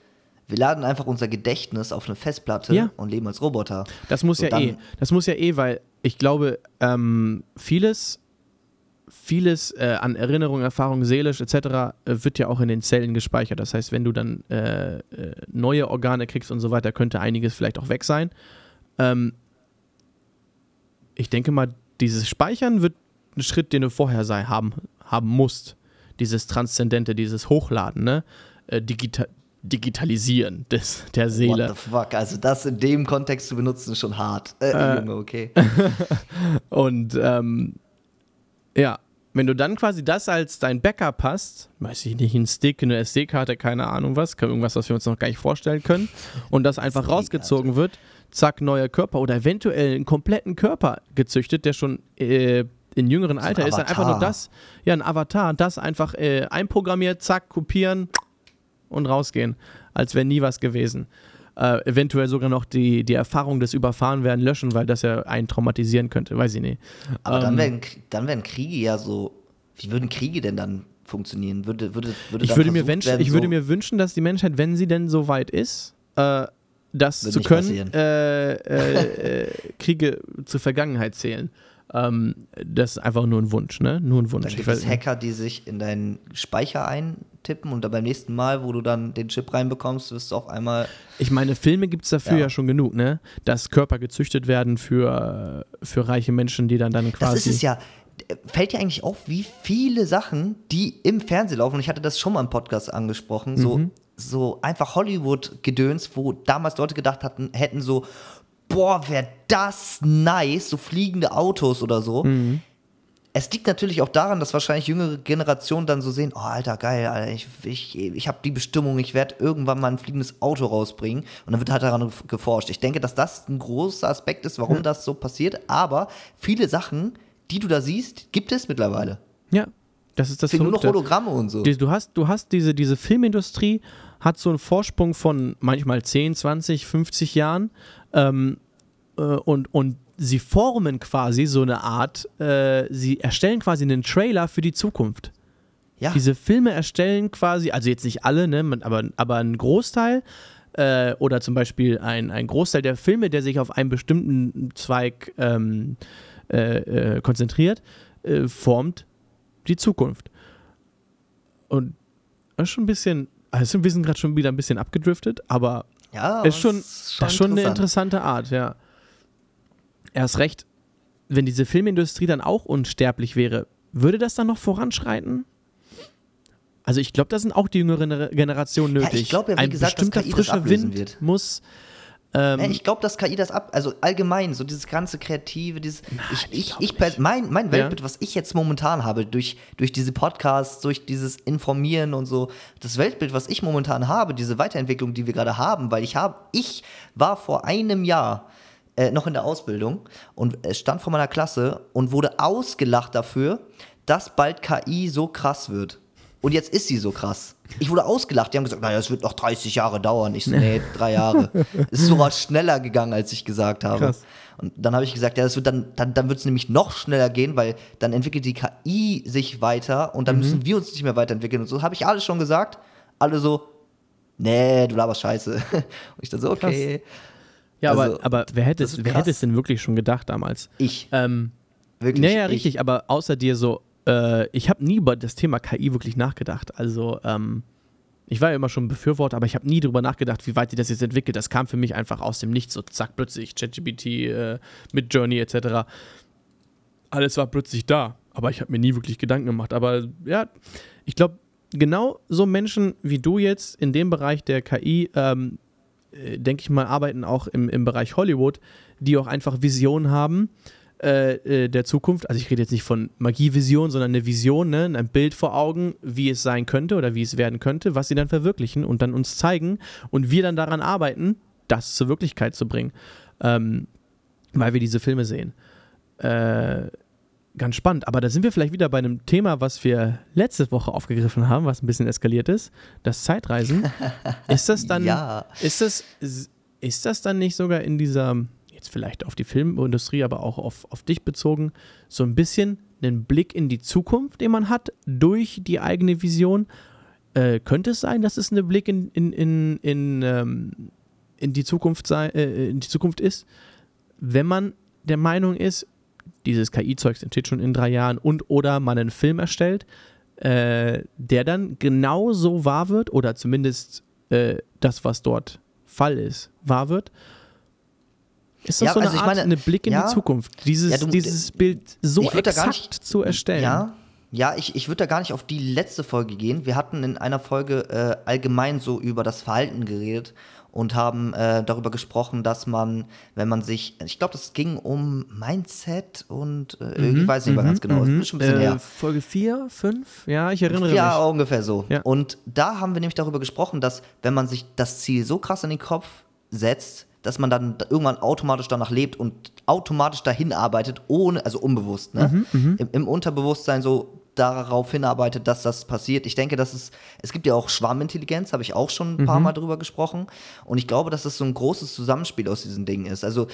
wir laden einfach unser Gedächtnis auf eine Festplatte Ja. und leben als Roboter. Das muss So, ja eh. Das muss ja eh, weil ich glaube, ähm, vieles, vieles äh, an Erinnerung, Erfahrung, seelisch etc. Äh, wird ja auch in den Zellen gespeichert. Das heißt, wenn du dann äh, äh, neue Organe kriegst und so weiter, könnte einiges vielleicht auch weg sein. Ähm, ich denke mal, dieses Speichern wird ein Schritt, den du vorher sei, haben, haben musst. Dieses Transzendente, dieses Hochladen, ne? Äh, digita Digitalisieren des, der Seele. What the fuck? Also das in dem Kontext zu benutzen, ist schon hart. Äh, Junge, okay. <laughs> Und ähm, ja, wenn du dann quasi das als dein Backup hast, weiß ich nicht, ein Stick, eine SD-Karte, keine Ahnung was, irgendwas, was wir uns noch gar nicht vorstellen können, und das einfach rausgezogen wird, zack, neuer Körper oder eventuell einen kompletten Körper gezüchtet, der schon äh, in jüngeren Alter ist, dann einfach nur das, ja, ein Avatar, das einfach äh, einprogrammiert, zack, kopieren und rausgehen, als wäre nie was gewesen. Äh, eventuell sogar noch die, die Erfahrung des Überfahrenwerden löschen, weil das ja einen traumatisieren könnte, weiß ich nicht. Aber dann, Ähm, werden, dann werden Kriege ja so. Wie würden Kriege denn dann funktionieren? Würde, würde, würde Ich dann würde, mir werden, ich würde so, mir wünschen, dass die Menschheit, wenn sie denn so weit ist, äh, das Wird zu können, äh, äh, äh, Kriege zur Vergangenheit zählen. Ähm, das ist einfach nur ein Wunsch, ne? Nur ein Wunsch. Dann gibt es. Hacker, die sich in deinen Speicher eintippen und dann beim nächsten Mal, wo du dann den Chip reinbekommst, wirst du auf einmal. Ich meine, Filme gibt es dafür ja. Ja. schon genug, ne? Dass Körper gezüchtet werden für, für reiche Menschen, die dann dann quasi. Das ist es ja. Fällt dir eigentlich auf, wie viele Sachen, die im Fernsehen laufen, und ich hatte das schon mal im Podcast angesprochen, Mhm. so einfach Hollywood-Gedöns, wo damals Leute gedacht hatten, hätten so, boah, wäre das nice, so fliegende Autos oder so. Mhm. Es liegt natürlich auch daran, dass wahrscheinlich jüngere Generationen dann so sehen, oh, Alter, geil, Alter, ich, ich, ich habe die Bestimmung, ich werde irgendwann mal ein fliegendes Auto rausbringen und dann wird halt daran geforscht. Ich denke, dass das ein großer Aspekt ist, warum das so passiert, aber viele Sachen, die du da siehst, gibt es mittlerweile. ja, das ist das Es sind nur noch. Hologramme und so. Du hast, du hast diese, diese Filmindustrie hat so einen Vorsprung von manchmal 10, 20, 50 Jahren ähm, äh, und, und sie formen quasi so eine Art, äh, sie erstellen quasi einen Trailer für die Zukunft. ja, Diese Filme erstellen quasi, also jetzt nicht alle, ne, aber, aber ein Großteil äh, oder zum Beispiel ein, ein Großteil der Filme, der sich auf einen bestimmten Zweig ähm, äh, äh, konzentriert, äh, formt die Zukunft. Und das ist schon ein bisschen, also wir sind gerade schon wieder ein bisschen abgedriftet, aber ja, ist schon, es ist schon eine interessant. interessante Art, ja. Erst recht, wenn diese Filmindustrie dann auch unsterblich wäre, würde das dann noch voranschreiten? Also ich glaube, da sind auch die jüngeren Generationen Ja, nötig. ich glaub ja, wie Ein gesagt, bestimmter frischer Wind wird. muss. Ähm, Ja, ich glaube, dass KI das ab, also allgemein, so dieses ganze Kreative, dieses, ich, ich, ich, pers- mein, mein Weltbild, was ich jetzt momentan habe, durch, durch diese Podcasts, durch dieses Informieren und so, das Weltbild, was ich momentan habe, diese Weiterentwicklung, die wir gerade haben, weil ich habe, ich war vor einem Jahr äh, noch in der Ausbildung und stand vor meiner Klasse und wurde ausgelacht dafür, dass bald KI so krass wird. Und jetzt ist sie so krass. Ich wurde ausgelacht. Die haben gesagt, naja, es wird noch 30 Jahre dauern. Ich so, nee, drei Jahre. <laughs> Es ist sogar schneller gegangen, als ich gesagt habe. Krass. Und dann habe ich gesagt, ja, das wird dann, dann, dann wird es nämlich noch schneller gehen, weil dann entwickelt die KI sich weiter und dann Mhm. müssen wir uns nicht mehr weiterentwickeln. Und so habe ich alles schon gesagt. Alle so, nee, du laberst Scheiße. <laughs> Und ich dann so, okay. ja, also, aber, aber wer, hätte das es, ist wer krass. hätte es denn wirklich schon gedacht damals? Ich, Ähm, wirklich. naja, ich. richtig, aber außer dir so, äh, ich habe nie über das Thema KI wirklich nachgedacht. Also, ähm, ich war ja immer schon Befürworter, aber ich habe nie darüber nachgedacht, wie weit die das jetzt entwickelt. Das kam für mich einfach aus dem Nichts, so zack, plötzlich ChatGPT äh, mit Journey etc. Alles war plötzlich da, aber ich habe mir nie wirklich Gedanken gemacht. Aber ja, ich glaube, genau so Menschen wie du jetzt in dem Bereich der KI, ähm, äh, denke ich mal, arbeiten auch im, im Bereich Hollywood, die auch einfach Visionen haben äh, äh, der Zukunft. Also ich rede jetzt nicht von Magievision, sondern eine Vision, ne? ein Bild vor Augen, wie es sein könnte oder wie es werden könnte, was sie dann verwirklichen und dann uns zeigen und wir dann daran arbeiten, das zur Wirklichkeit zu bringen, ähm, weil wir diese Filme sehen. Äh, ganz spannend. Aber da sind wir vielleicht wieder bei einem Thema, was wir letzte Woche aufgegriffen haben, was ein bisschen eskaliert ist. Das Zeitreisen. <laughs> ist das dann, Ja. ist das, ist das dann nicht sogar in dieser, jetzt vielleicht auf die Filmindustrie, aber auch auf, auf dich bezogen, so ein bisschen einen Blick in die Zukunft, den man hat, durch die eigene Vision. Äh, könnte es sein, dass es ein Blick in, in, in, in, ähm, in, die Zukunft sei, äh, in die Zukunft ist, wenn man der Meinung ist, dieses KI-Zeugs entsteht schon in drei Jahren und oder man einen Film erstellt, äh, der dann genauso wahr wird oder zumindest äh, das, was dort Fall ist, wahr wird. Ist das Ja, so eine also ich Art, meine, eine Blick in ja. die Zukunft, dieses, Ja, du- dieses Bild so exakt nicht- zu erstellen? Ja, ja ich, ich würde da gar nicht auf die letzte Folge gehen. Wir hatten in einer Folge äh, allgemein so über das Verhalten geredet und haben äh, darüber gesprochen, dass man, wenn man sich, ich glaube, das ging um Mindset und äh, ich weiß nicht mehr ganz genau, ist schon ein bisschen Mhm, äh, her. Folge 4, 5? Ja, ich erinnere Ja, mich. ungefähr so. Ja. Und da haben wir nämlich darüber gesprochen, dass wenn man sich das Ziel so krass in den Kopf setzt, dass man dann irgendwann automatisch danach lebt und automatisch dahin arbeitet, ohne, also unbewusst, ne? Mhm, Im, Im Unterbewusstsein so darauf hinarbeitet, dass das passiert. Ich denke, dass es, es gibt ja auch Schwarmintelligenz, habe ich auch schon ein Mhm. paar Mal drüber gesprochen. Und ich glaube, dass das so ein großes Zusammenspiel aus diesen Dingen ist. Also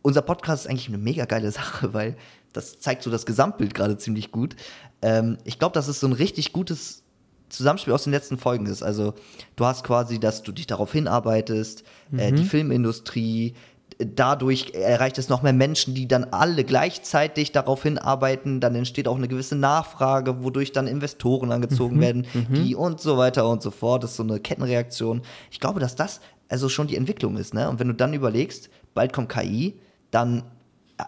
unser Podcast ist eigentlich eine mega geile <laughs> Sache, weil das zeigt so das Gesamtbild gerade ziemlich gut. Ähm, ich glaube, dass es so ein richtig gutes Zusammenspiel aus den letzten Folgen ist. Also du hast quasi, dass du dich darauf hinarbeitest, äh, die Filmindustrie, d- dadurch erreicht es noch mehr Menschen, die dann alle gleichzeitig darauf hinarbeiten, dann entsteht auch eine gewisse Nachfrage, wodurch dann Investoren angezogen werden, die und so weiter und so fort. Das ist so eine Kettenreaktion. Ich glaube, dass das also schon die Entwicklung ist, ne? Und wenn du dann überlegst, bald kommt KI, dann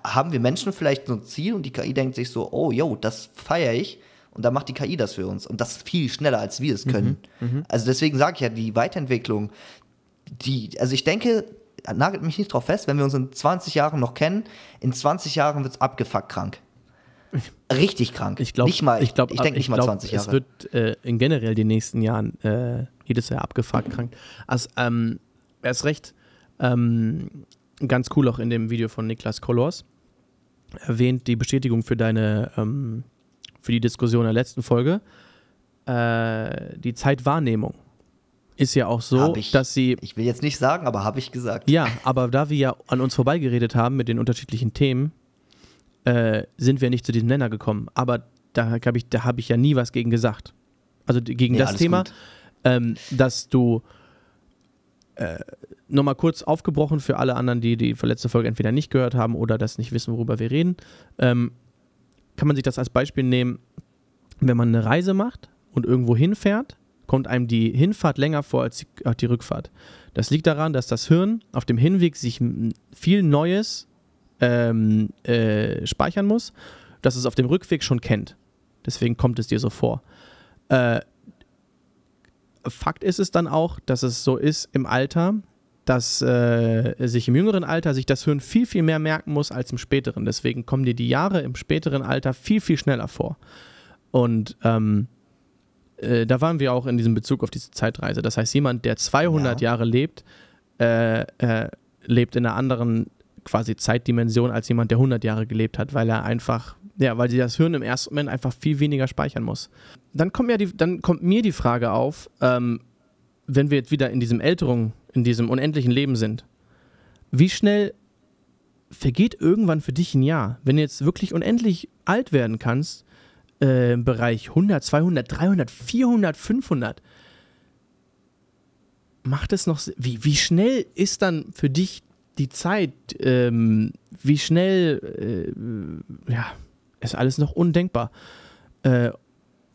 haben wir Menschen vielleicht so ein Ziel und die KI denkt sich so, oh, yo, das feiere ich. Und dann macht die KI das für uns. Und das viel schneller, als wir es können. Also deswegen sage ich ja, die Weiterentwicklung, die, also ich denke, nagelt mich nicht drauf fest, wenn wir uns in 20 Jahren noch kennen, in 20 Jahren wird es abgefuckt krank. Richtig krank. Ich glaube, nicht mal, ich, glaub, ich denke nicht mal glaub, 20 Jahre. Es wird äh, in generell die nächsten Jahren äh, jedes Jahr abgefragt krank. Also, ähm, erst recht, ähm, ganz cool auch in dem Video von Niklas Kolors erwähnt die Bestätigung für deine, ähm, für die Diskussion der letzten Folge. Äh, die Zeitwahrnehmung ist ja auch so, ich, dass sie ich will jetzt nicht sagen, aber habe ich gesagt. ja, aber da wir ja an uns vorbeigeredet haben mit den unterschiedlichen Themen, äh, sind wir nicht zu diesem Nenner gekommen. Aber da habe ich, da hab ich ja nie was gegen gesagt. Also gegen Nee, das Thema, ähm, dass du äh, nochmal kurz aufgebrochen für alle anderen, die die letzte Folge entweder nicht gehört haben oder das nicht wissen, worüber wir reden, ähm, kann man sich das als Beispiel nehmen, wenn man eine Reise macht und irgendwo hinfährt, kommt einem die Hinfahrt länger vor als die, als die Rückfahrt. Das liegt daran, dass das Hirn auf dem Hinweg sich viel Neues ähm, äh, speichern muss, das es auf dem Rückweg schon kennt. Deswegen kommt es dir so vor. Äh, Fakt ist es dann auch, dass es so ist im Alter, dass äh, sich im jüngeren Alter sich das Hirn viel, viel mehr merken muss als im späteren. Deswegen kommen dir die Jahre im späteren Alter viel, viel schneller vor. Und ähm, äh, da waren wir auch in diesem Bezug auf diese Zeitreise. Das heißt, jemand, der 200 Ja. Jahre lebt, äh, äh, lebt in einer anderen quasi Zeitdimension als jemand, der 100 Jahre gelebt hat, weil er einfach, ja, weil das Hirn im ersten Moment einfach viel weniger speichern muss. Dann kommt, ja die, dann kommt mir die Frage auf, ähm, wenn wir jetzt wieder in diesem Älterung, in diesem unendlichen Leben sind, wie schnell vergeht irgendwann für dich ein Jahr? Wenn du jetzt wirklich unendlich alt werden kannst, äh, im Bereich 100, 200, 300, 400, 500, macht es noch, wie, wie schnell ist dann für dich die Zeit, ähm, wie schnell, äh, ja, ist alles noch undenkbar. Äh,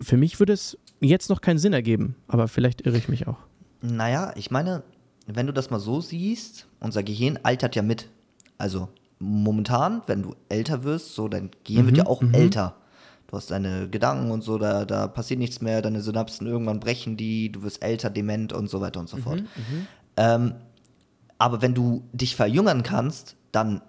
für mich würde es jetzt noch keinen Sinn ergeben, aber vielleicht irre ich mich auch. Naja, ich meine, wenn du das mal so siehst, unser Gehirn altert ja mit. Also momentan, wenn du älter wirst, so dein Gehirn wird ja auch älter. Du hast deine Gedanken und so, da, da passiert nichts mehr, deine Synapsen irgendwann brechen die, du wirst älter, dement und so weiter und so fort. Ähm, aber wenn du dich verjüngern kannst, dann,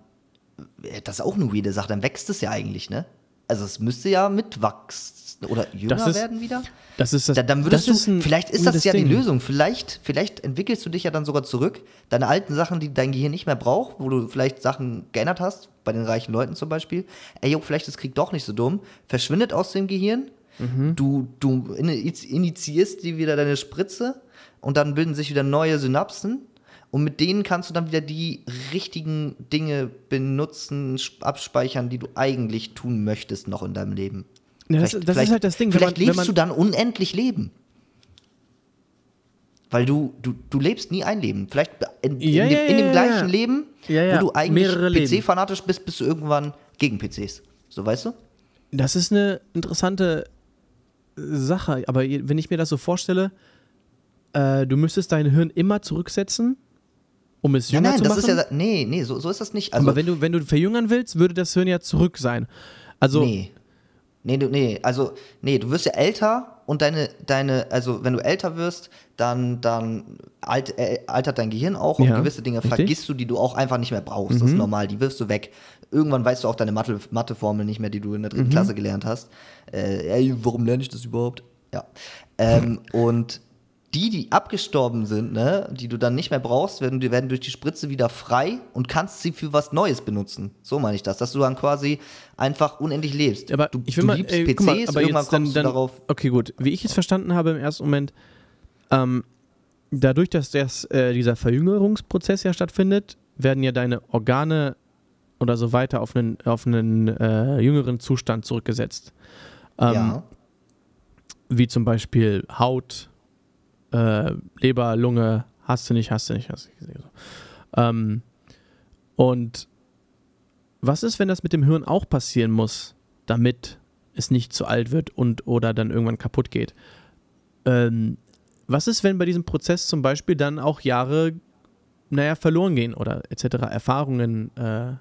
äh, das ist auch eine weirde Sache, dann wächst es ja eigentlich, ne? Also es müsste ja mitwachsen oder jünger ist- werden wieder. Das ist das. Da, dann würdest das du, ein vielleicht ist das ja die Ding. Lösung. Vielleicht, vielleicht entwickelst du dich ja dann sogar zurück. Deine alten Sachen, die dein Gehirn nicht mehr braucht, wo du vielleicht Sachen geändert hast, bei den reichen Leuten zum Beispiel. Ey, jo, vielleicht ist Krieg doch nicht so dumm. Verschwindet aus dem Gehirn. Mhm. Du, du ini- initiierst dir wieder deine Spritze und dann bilden sich wieder neue Synapsen. Und mit denen kannst du dann wieder die richtigen Dinge benutzen, sp- abspeichern, die du eigentlich tun möchtest noch in deinem Leben. Ja, das, Vielleicht- das ist halt das Ding. Vielleicht man, lebst man, du dann unendlich Leben. Weil du, du, du lebst nie ein Leben. Vielleicht in, in, Ja, dem, in dem gleichen. Leben, wo du eigentlich. PC-fanatisch bist, bist du irgendwann gegen PCs. So, weißt du? Das ist eine interessante Sache, aber wenn ich mir das so vorstelle, äh, du müsstest dein Hirn immer zurücksetzen, um es jünger nein, zu das machen. ist ja. Nee, nee, so, so ist das nicht. Also, aber wenn du, wenn du verjüngern willst, würde das Hirn ja zurück sein. Also, Nee. Nee, du, nee, also, nee, du wirst ja älter und deine, deine, also wenn du älter wirst, dann, dann alt, äh, altert dein Gehirn auch Ja, und gewisse Dinge richtig. vergisst du, die du auch einfach nicht mehr brauchst. Das ist normal, die wirfst du weg. Irgendwann weißt du auch deine Mathe, Matheformel nicht mehr, die du in der dritten Klasse gelernt hast. Äh, ey, warum lerne ich das überhaupt? Ja. Ähm, und die, die abgestorben sind, ne, die du dann nicht mehr brauchst, werden, die werden durch die Spritze wieder frei und kannst sie für was Neues benutzen. So meine ich das, dass du dann quasi einfach unendlich lebst. aber du, ich will du mal, liebst ey, PCs, mal, aber irgendwann dann, kommst dann, du darauf. okay, gut. Wie ich es verstanden habe im ersten Moment, ähm, dadurch, dass das, äh, dieser Verjüngerungsprozess ja stattfindet, werden ja deine Organe oder so weiter auf einen, auf einen äh, jüngeren Zustand zurückgesetzt. Ähm, ja. Wie zum Beispiel Haut, äh, Leber, Lunge, hast du nicht, hast du nicht, hast du nicht. Ähm, und was ist, wenn das mit dem Hirn auch passieren muss, damit es nicht zu alt wird und oder dann irgendwann kaputt geht? Ähm, was ist, wenn bei diesem Prozess zum Beispiel dann auch Jahre, naja, verloren gehen oder etc., Erfahrungen, äh,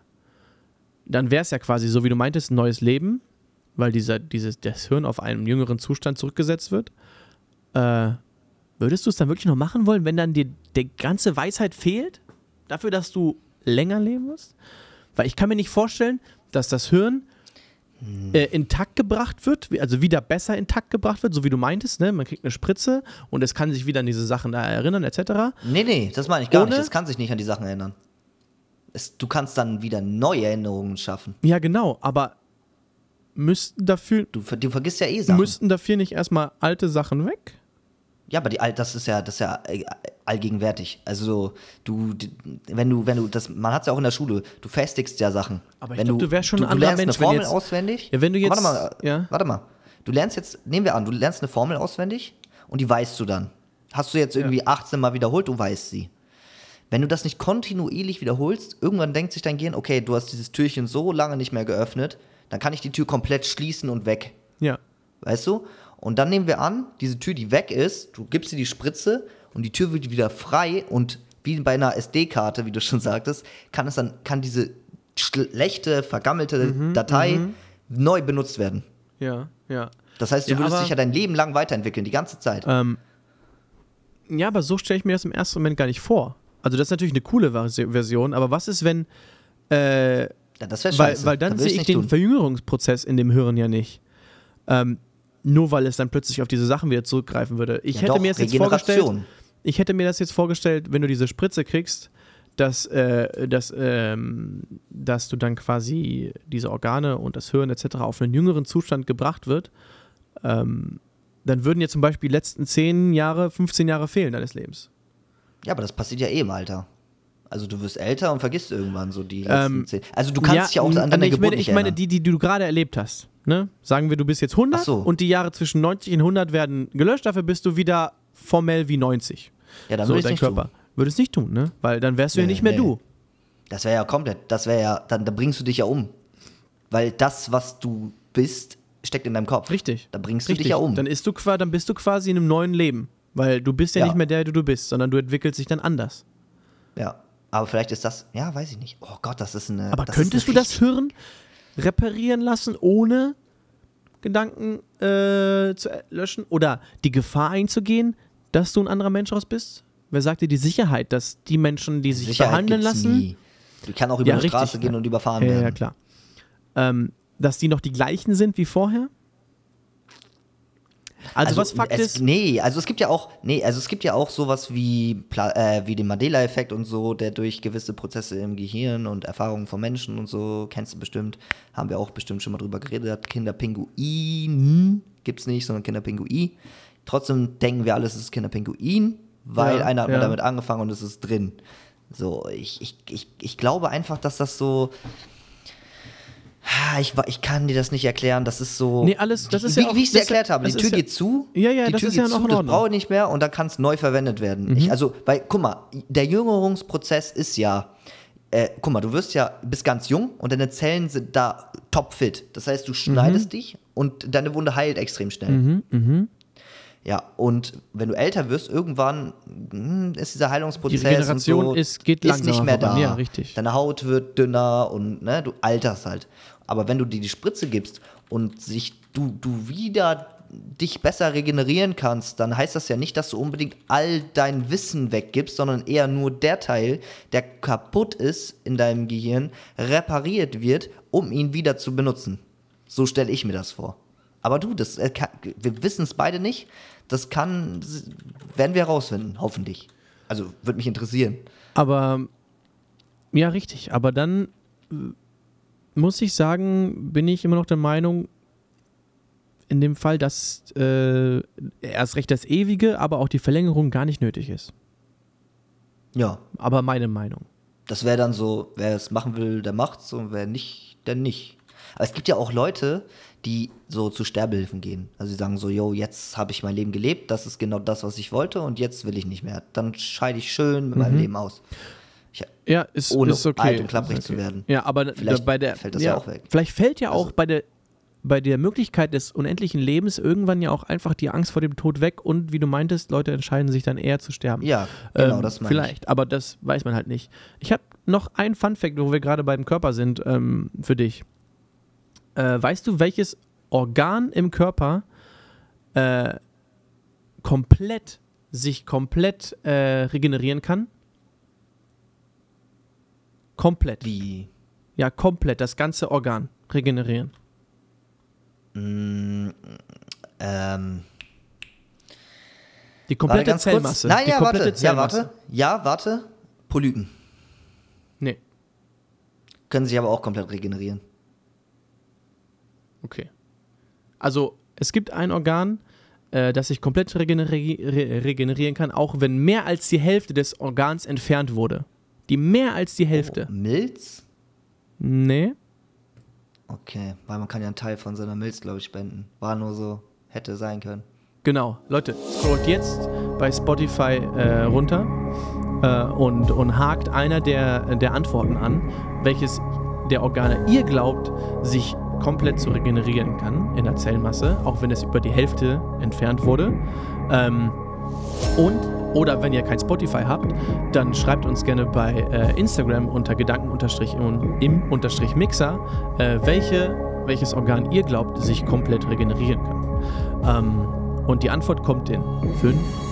dann wäre es ja quasi so, wie du meintest, ein neues Leben, weil dieser, dieses, das Hirn auf einen jüngeren Zustand zurückgesetzt wird. Äh, würdest du es dann wirklich noch machen wollen, wenn dann dir die ganze Weisheit fehlt, dafür, dass du länger leben musst? Weil ich kann mir nicht vorstellen, dass das Hirn äh, intakt gebracht wird, also wieder besser intakt gebracht wird, so wie du meintest, ne? Man kriegt eine Spritze und es kann sich wieder an diese Sachen da erinnern, etc. Nee, nee, das meine ich gar Ohne- nicht. Es kann sich nicht an die Sachen erinnern. Es, du kannst dann wieder neue Erinnerungen schaffen. Ja, genau, aber müssten dafür, Du, du vergisst ja eh Sachen. müssten dafür nicht erstmal alte Sachen weg? Ja, aber die, das ist ja, das ist ja äh, allgegenwärtig. Also du, wenn du, wenn du, das, man hat es ja auch in der Schule. Du festigst ja Sachen. Aber ich wenn glaub, du wärst schon ein du, anderer lernst Mensch, eine wenn Formel jetzt- auswendig. Ja, wenn du Warte jetzt- mal, ja. warte mal. Du lernst jetzt, nehmen wir an, du lernst eine Formel auswendig und die weißt du dann. Hast du jetzt irgendwie 18 Mal wiederholt, du weißt sie. Wenn du das nicht kontinuierlich wiederholst, irgendwann denkt sich dein Gehirn, okay, du hast dieses Türchen so lange nicht mehr geöffnet, dann kann ich die Tür komplett schließen und weg. Ja. Weißt du? Und dann nehmen wir an, diese Tür, die weg ist, du gibst ihr die Spritze und die Tür wird wieder frei und wie bei einer SD-Karte, wie du schon sagtest, kann es dann, kann diese schlechte, vergammelte Mhm, Datei neu benutzt werden. Ja, ja. Das heißt, du Ja, würdest aber- dich ja dein Leben lang weiterentwickeln, die ganze Zeit. Ähm, ja, aber so stelle ich mir das im ersten Moment gar nicht vor. Also das ist natürlich eine coole Versi- Version, aber was ist, wenn, äh, ja, das wäre weil, scheiße. weil dann Da sehe ich den tun. Verjüngerungsprozess in dem Hirn ja nicht. Ähm, nur weil es dann plötzlich auf diese Sachen wieder zurückgreifen würde. Ich Ja, hätte doch, mir das jetzt vorgestellt, ich hätte mir das jetzt vorgestellt, wenn du diese Spritze kriegst, dass, äh, dass, ähm, dass du dann quasi diese Organe und das Hirn etc. auf einen jüngeren Zustand gebracht wird. Ähm, dann würden dir zum Beispiel die letzten 10 Jahre, 15 Jahre fehlen deines Lebens. Ja, aber das passiert ja eh im Alter. Also du wirst älter und vergisst irgendwann so die letzten Ähm, zehn. Also du kannst dich ja auch n- an deine nee, ich Geburt meine, ich meine die, die du gerade erlebt hast. Ne? Sagen wir, du bist jetzt 100 Ach so. und die Jahre zwischen 90 und 100 werden gelöscht, dafür bist du wieder formell wie 90. ja, dann so, dein Körper. tun. Würdest nicht tun, ne? Weil dann wärst du ja Nee, nicht mehr nee. du. Das wäre ja komplett, das wäre ja, dann, dann bringst du dich ja um. Weil das, was du bist, steckt in deinem Kopf. Richtig. Da bringst du Richtig. dich ja um. Dann, ist du, dann bist du quasi in einem neuen Leben. Weil du bist ja, Ja. nicht mehr der, der du bist, sondern du entwickelst dich dann anders. ja. Aber vielleicht ist das, ja, weiß ich nicht. Oh Gott, das ist eine. Aber könntest ist du eine das Hirn reparieren lassen, ohne Gedanken äh, zu löschen? Oder die Gefahr einzugehen, dass du ein anderer Mensch raus bist? Wer sagt dir die Sicherheit, dass die Menschen, die sich Sicherheit behandeln lassen, Nie. Du kannst auch über Ja, die richtig, Straße gehen ja. und überfahren ja, werden. ja, klar, ähm, dass die noch die gleichen sind wie vorher? Also, was Fakt es, ist, Nee, also es gibt ja auch, nee, also es gibt ja auch sowas wie, Pla äh, wie den Mandela-Effekt und so, der durch gewisse Prozesse im Gehirn und Erfahrungen von Menschen und so, kennst du bestimmt, haben wir auch bestimmt schon mal drüber geredet, Kinderpinguin gibt's nicht, sondern Kinderpinguin. Trotzdem denken wir alles, es ist Kinderpinguin, weil Ja, einer hat ja. mal damit angefangen und es ist drin. So, ich, ich, ich, ich glaube einfach, dass das so. Ah, Ich, ich kann dir das nicht erklären. Das ist so. Nee, alles- das ist wie, ja auch- wie ich es erklärt habe. Die Tür ja- geht zu. Ja, ja, die Tür ist geht ja noch zu, das. Mhm. brauche ich nicht mehr und dann kann es neu verwendet werden. Ich, also, weil, guck mal, der Jüngerungsprozess ist ja. Äh, guck mal, du wirst ja, bist ganz jung und deine Zellen sind da topfit. Das heißt, du Mhm. schneidest dich und deine Wunde heilt extrem schnell. Ja, und wenn du älter wirst, irgendwann hm, ist dieser Heilungsprozess Die Regeneration und so, ist- geht ist nicht mehr da. Ja, richtig. Deine Haut wird dünner und ne, du alterst halt. Aber wenn du dir die Spritze gibst und sich du, du wieder dich besser regenerieren kannst, dann heißt das ja nicht, dass du unbedingt all dein Wissen weggibst, sondern eher nur der Teil, der kaputt ist in deinem Gehirn, repariert wird, um ihn wieder zu benutzen. So stelle ich mir das vor. Aber du, das, äh, wir wissen es beide nicht. Das kann, werden wir herausfinden, hoffentlich. Also, würde mich interessieren. Aber ja, richtig. Aber dann äh, muss ich sagen, bin ich immer noch der Meinung, in dem Fall, dass äh, erst recht das Ewige, aber auch die Verlängerung gar nicht nötig ist. Ja, Aber meine Meinung. das wäre dann so, wer es machen will, der macht's und wer nicht, der nicht. Aber es gibt ja auch Leute, die so zu Sterbehilfen gehen. Also sie sagen so, yo, jetzt habe ich mein Leben gelebt, das ist genau das, was ich wollte und jetzt will ich nicht mehr. Dann scheide ich schön mit meinem Leben aus. Ich, Ja, ist, Ohne ist okay. alt und klapprig Ist zu okay. werden. Ja, aber Vielleicht bei der fällt das ja auch weg. Vielleicht fällt ja auch Also- bei der bei der Möglichkeit des unendlichen Lebens irgendwann ja auch einfach die Angst vor dem Tod weg und wie du meintest, Leute entscheiden sich dann eher zu sterben. ja, genau, Ähm, das meine ich. Vielleicht, aber das weiß man halt nicht. Ich habe noch ein Fun-Fact, wo wir gerade beim Körper sind, ähm, für dich. Äh, weißt du, welches Organ im Körper äh, komplett sich komplett äh, regenerieren kann? Komplett. Wie? Ja, komplett, das ganze Organ regenerieren. Ähm, Die warte komplette kurz. Zellmasse. Nein, die ja, warte. Ja, Zellmasse. warte. Ja, warte. Polypen. Nee, Können sich aber auch komplett regenerieren. okay. Also, es gibt ein Organ, äh, das sich komplett regeneri re regenerieren kann, auch wenn mehr als die Hälfte des Organs entfernt wurde. Die mehr als die Hälfte. Oh, Milz? Nee. Okay, weil man kann ja einen Teil von seiner Milz, glaube ich, spenden. War nur so, hätte sein können. Genau. Leute, scrollt jetzt bei Spotify äh, runter äh, und, und hakt einer der, der Antworten an, welches der Organe ihr glaubt, sich komplett zu regenerieren kann in der Zellmasse, auch wenn es über die Hälfte entfernt wurde. Ähm, und, oder wenn ihr kein Spotify habt, dann schreibt uns gerne bei äh, Instagram unter Gedanken im unterstrich Mixer, äh, welche, welches Organ ihr glaubt, sich komplett regenerieren kann. Ähm, und die Antwort kommt in 5,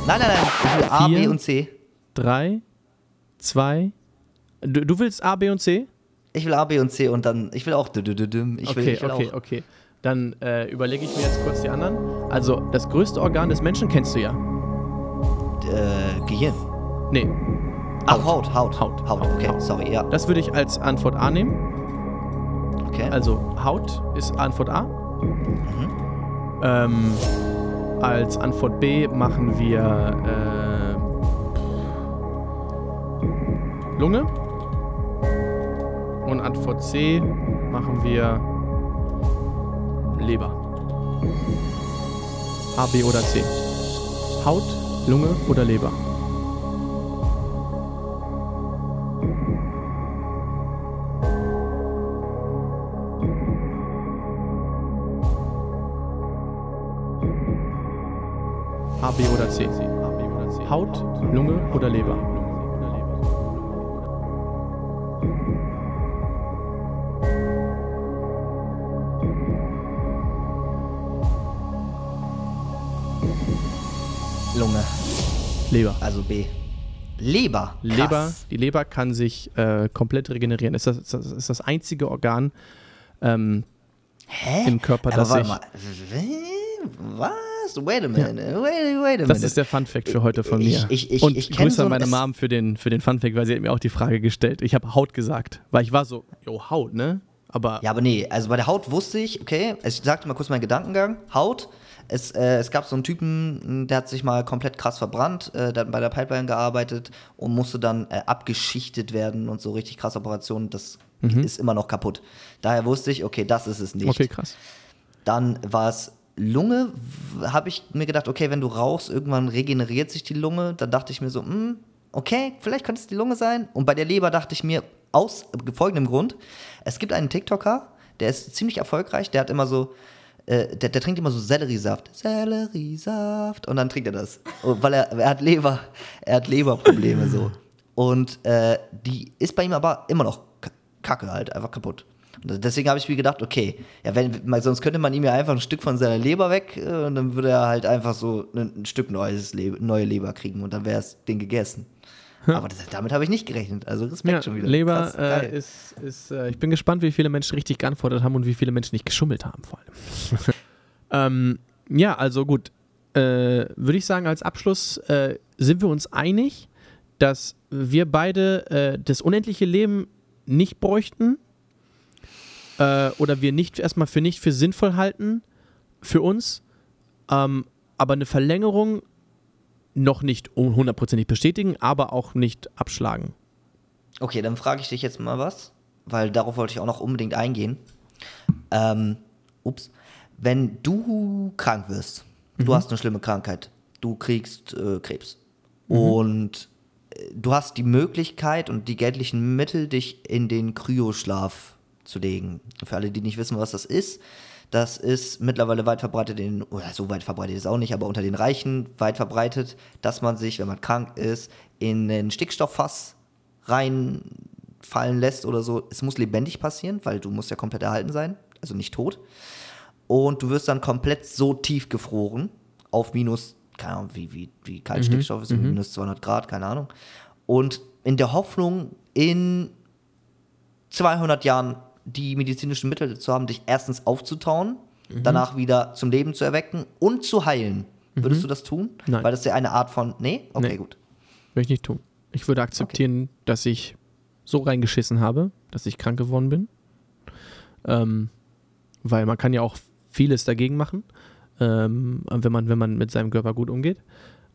Nein, nein, nein. Ich will A, Vier. B und C. 3, 2. Du, du willst A, B und C? Ich will A, B und C und dann, ich will auch. Ich will, okay, ich will okay, auch. okay. Dann äh, überlege ich mir jetzt kurz die anderen. Also, das größte Organ des Menschen kennst du ja. Äh, Gehirn. Nee, Ach, Haut, Haut. Haut, Haut, okay, sorry, ja. das würde ich als Antwort A nehmen. Okay. Also, Haut ist Antwort A. Mhm. Ähm, als Antwort B machen wir äh, Lunge. Und Antwort C machen wir Leber. A, B oder C. Haut, Lunge oder Leber. A, B oder C. Haut, Lunge oder Leber. Leber. Also B. Leber. Krass. Leber, die Leber kann sich äh, komplett regenerieren. Ist das, ist das ist das einzige Organ ähm, im Körper, Aber das warte sich. mal. Was? Wait a minute. Wait, wait a minute. Das ist der Funfact für heute von mir. Ich- ich- ich- Und ich Grüße so an meine Mom für den, für den Funfact, weil sie hat mir auch die Frage gestellt. Ich habe Haut gesagt, weil ich war so, jo, Haut, ne? Aber Ja, aber nee, also bei der Haut wusste ich, okay, ich sagte mal kurz meinen Gedankengang. Haut, es, äh, es gab so einen Typen, der hat sich mal komplett krass verbrannt, äh, der hat bei der Pipeline gearbeitet und musste dann äh, abgeschichtet werden und so richtig krasse Operationen. Das ist immer noch kaputt. Daher wusste ich, okay, das ist es nicht. okay, krass. Dann war es Lunge, habe ich mir gedacht, okay, wenn du rauchst, irgendwann regeneriert sich die Lunge. Dann dachte ich mir so, hm, okay, vielleicht könnte es die Lunge sein. Und bei der Leber dachte ich mir, aus folgendem Grund, es gibt einen TikToker, der ist ziemlich erfolgreich, der hat immer so, äh, der, der trinkt immer so Selleriesaft. Selleriesaft. Und dann trinkt er das. Und weil er, er hat Leber, er hat Leberprobleme so. Und äh, die ist bei ihm aber immer noch kacke halt, einfach kaputt. Und deswegen habe ich mir gedacht, okay, ja, wenn, sonst könnte man ihm ja einfach ein Stück von seiner Leber weg äh, und dann würde er halt einfach so ein, ein Stück neues Le neue Leber kriegen und dann wäre es den gegessen. Aber das, damit habe ich nicht gerechnet. Also Respekt Ja, schon wieder. Leber Krass, äh, ist, ist äh, ich bin gespannt, wie viele Menschen richtig geantwortet haben und wie viele Menschen nicht geschummelt haben vor allem. <laughs> ähm, ja, also gut. Äh, Würde ich sagen, als Abschluss äh, sind wir uns einig, dass wir beide äh, das unendliche Leben nicht bräuchten äh, oder wir nicht erstmal für nicht für sinnvoll halten für uns, ähm, aber eine Verlängerung noch nicht hundertprozentig bestätigen, aber auch nicht abschlagen. Okay, dann frage ich dich jetzt mal was, weil darauf wollte ich auch noch unbedingt eingehen. Ähm, ups. Wenn du krank wirst, du hast eine schlimme Krankheit, du kriegst äh, Krebs und äh, du hast die Möglichkeit und die geldlichen Mittel, dich in den Kryoschlaf zu legen. Für alle, die nicht wissen, was das ist, das ist mittlerweile weit verbreitet in, oder so weit verbreitet ist auch nicht, aber unter den Reichen weit verbreitet, dass man sich, wenn man krank ist, in ein Stickstofffass reinfallen lässt oder so. Es muss lebendig passieren, weil du musst ja komplett erhalten sein, also nicht tot. Und du wirst dann komplett so tief gefroren, auf minus, keine Ahnung, wie, wie, wie kalt Stickstoff ist, minus 200 Grad, keine Ahnung. Und in der Hoffnung, in 200 Jahren die medizinischen Mittel zu haben, dich erstens aufzutauen, danach wieder zum Leben zu erwecken und zu heilen. Würdest du das tun? Nein. Weil das ist ja eine Art von. Nee? Okay, Nee. gut. Würde ich nicht tun. Ich würde akzeptieren, dass ich so reingeschissen habe, dass ich krank geworden bin. Ähm, weil man kann ja auch vieles dagegen machen, ähm, wenn, man, wenn man mit seinem Körper gut umgeht.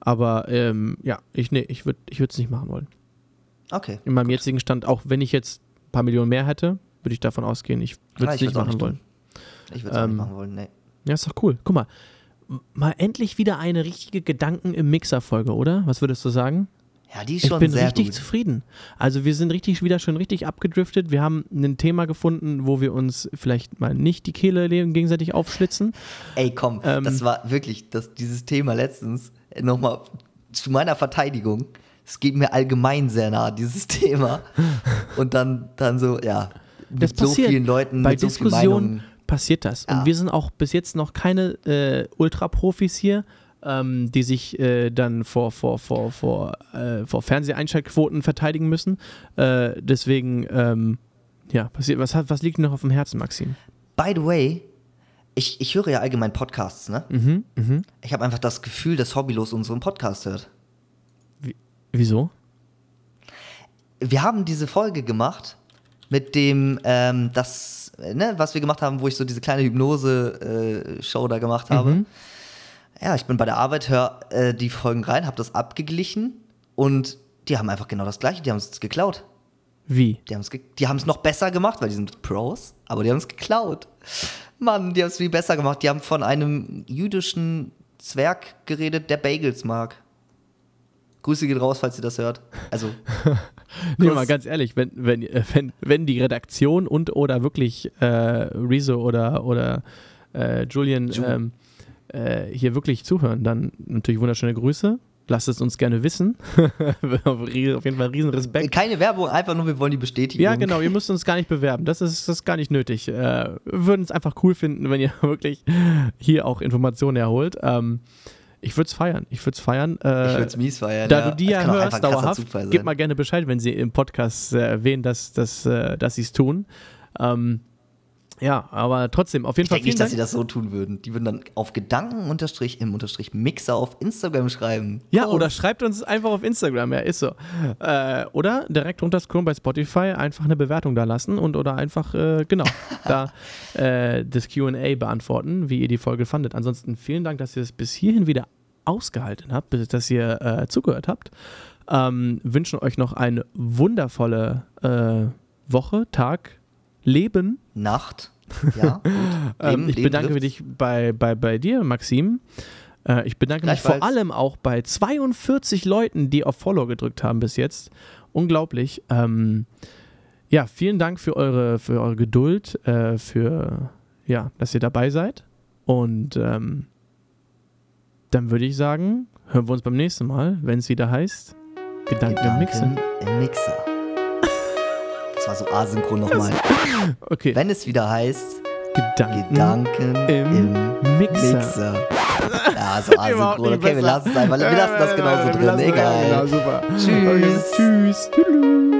Aber ähm, ja, ich, nee, ich würde ich es nicht machen wollen. Okay. In meinem jetzigen Stand, auch wenn ich jetzt ein paar Millionen mehr hätte, würde ich davon ausgehen, ich würde Ah, es ich nicht machen nicht wollen. Ich würde es Ähm, nicht machen wollen, nee. Ja, ist doch cool. Guck mal, mal endlich wieder eine richtige Gedanken im Mixer-Folge, oder? Was würdest du sagen? Ja, die ist Ich schon bin sehr richtig gut. zufrieden. Also wir sind richtig wieder schon richtig abgedriftet. Wir haben ein Thema gefunden, wo wir uns vielleicht mal nicht die Kehle le- gegenseitig aufschlitzen. Ey, komm, Ähm, das war wirklich, das, dieses Thema letztens, nochmal zu meiner Verteidigung, es geht mir allgemein sehr nah, dieses <laughs> Thema. Und dann, dann so, ja, Das so passiert. vielen Leuten, Bei so Diskussionen Meinungen. passiert das. Ja. Und wir sind auch bis jetzt noch keine äh, Ultra-Profis hier, ähm, die sich äh, dann vor, vor, vor, vor, äh, vor Fernseheinschaltquoten verteidigen müssen. Äh, deswegen, ähm, ja, passiert, was, hat, was liegt dir noch auf dem Herzen, Maxim? By the way, ich, ich höre ja allgemein Podcasts, ne? Mhm, mhm. Ich habe einfach das Gefühl, dass Hobbylos unseren Podcast hört. Wieso? Wir haben diese Folge gemacht mit dem, ähm, das, äh, ne, was wir gemacht haben, wo ich so diese kleine Hypnose-Show da gemacht habe. Mhm. Ja, ich bin bei der Arbeit, höre äh, die Folgen rein, habe das abgeglichen und die haben einfach genau das Gleiche, die haben es geklaut. Wie? Die haben es die haben es noch besser gemacht, weil die sind Pros, aber die haben es geklaut. Mann, die haben es viel besser gemacht. Die haben von einem jüdischen Zwerg geredet, der Bagels mag. Grüße geht raus, falls ihr das hört. Also, <laughs> Nee, mal ganz ehrlich, wenn, wenn, äh, wenn, wenn die Redaktion und oder wirklich äh, Rezo oder, oder äh, Julian Ju. ähm, äh, hier wirklich zuhören, dann natürlich wunderschöne Grüße. Lasst es uns gerne wissen. <laughs> Auf jeden Fall riesen Respekt. keine Werbung, einfach nur, wir wollen die Bestätigung. Ja, genau, ihr müsst uns gar nicht bewerben. Das ist, das ist gar nicht nötig. Äh, wir würden es einfach cool finden, wenn ihr <laughs> wirklich hier auch Informationen erholt. Ähm, ich würde es feiern. Ich würde es feiern. Äh, Ich würde es mies feiern. da ja. du die Das ja hörst dauerhaft, gib mal gerne Bescheid, wenn sie im Podcast äh, erwähnen, dass, dass, äh, dass sie es tun. Ähm, Ja, aber trotzdem, auf jeden Ich Fall denke nicht, vielen dass sie Dank. das so tun würden. Die würden dann auf Gedanken unterstrich im Unterstrich Mixer auf Instagram schreiben. Ja, oder schreibt uns einfach auf Instagram, ja, ist so. Äh, oder direkt runterscrollen bei Spotify, einfach eine Bewertung da lassen und oder einfach, äh, genau, <laughs> da äh, das QA beantworten, wie ihr die Folge fandet. Ansonsten vielen Dank, dass ihr es bis hierhin wieder ausgehalten habt, bis, dass ihr äh, zugehört habt. Ähm, wünschen euch noch eine wundervolle äh, Woche, Tag, Leben. Nacht. <laughs> Ja. Ähm, Leben- ich Leben bedanke trifft's. mich bei, bei, bei dir, Maxim. Äh, ich bedanke mich vor allem auch bei 42 Leuten, die auf Follow gedrückt haben bis jetzt. Unglaublich. Ähm, ja, vielen Dank für eure, für eure Geduld, äh, für ja, dass ihr dabei seid. Und ähm, dann würde ich sagen, hören wir uns beim nächsten Mal, wenn es wieder heißt Gedanken, im Mixen. im Mixer. War so asynchron nochmal. Okay, Wenn es wieder heißt, Gedanken, Gedanken im im, Mixer. Mixer. Ja, <laughs> so asynchron. Okay, wir lassen es einfach. Wir lassen das genauso <laughs> drin. Egal. super. Tschüss. Okay, tschüss. Tschüss.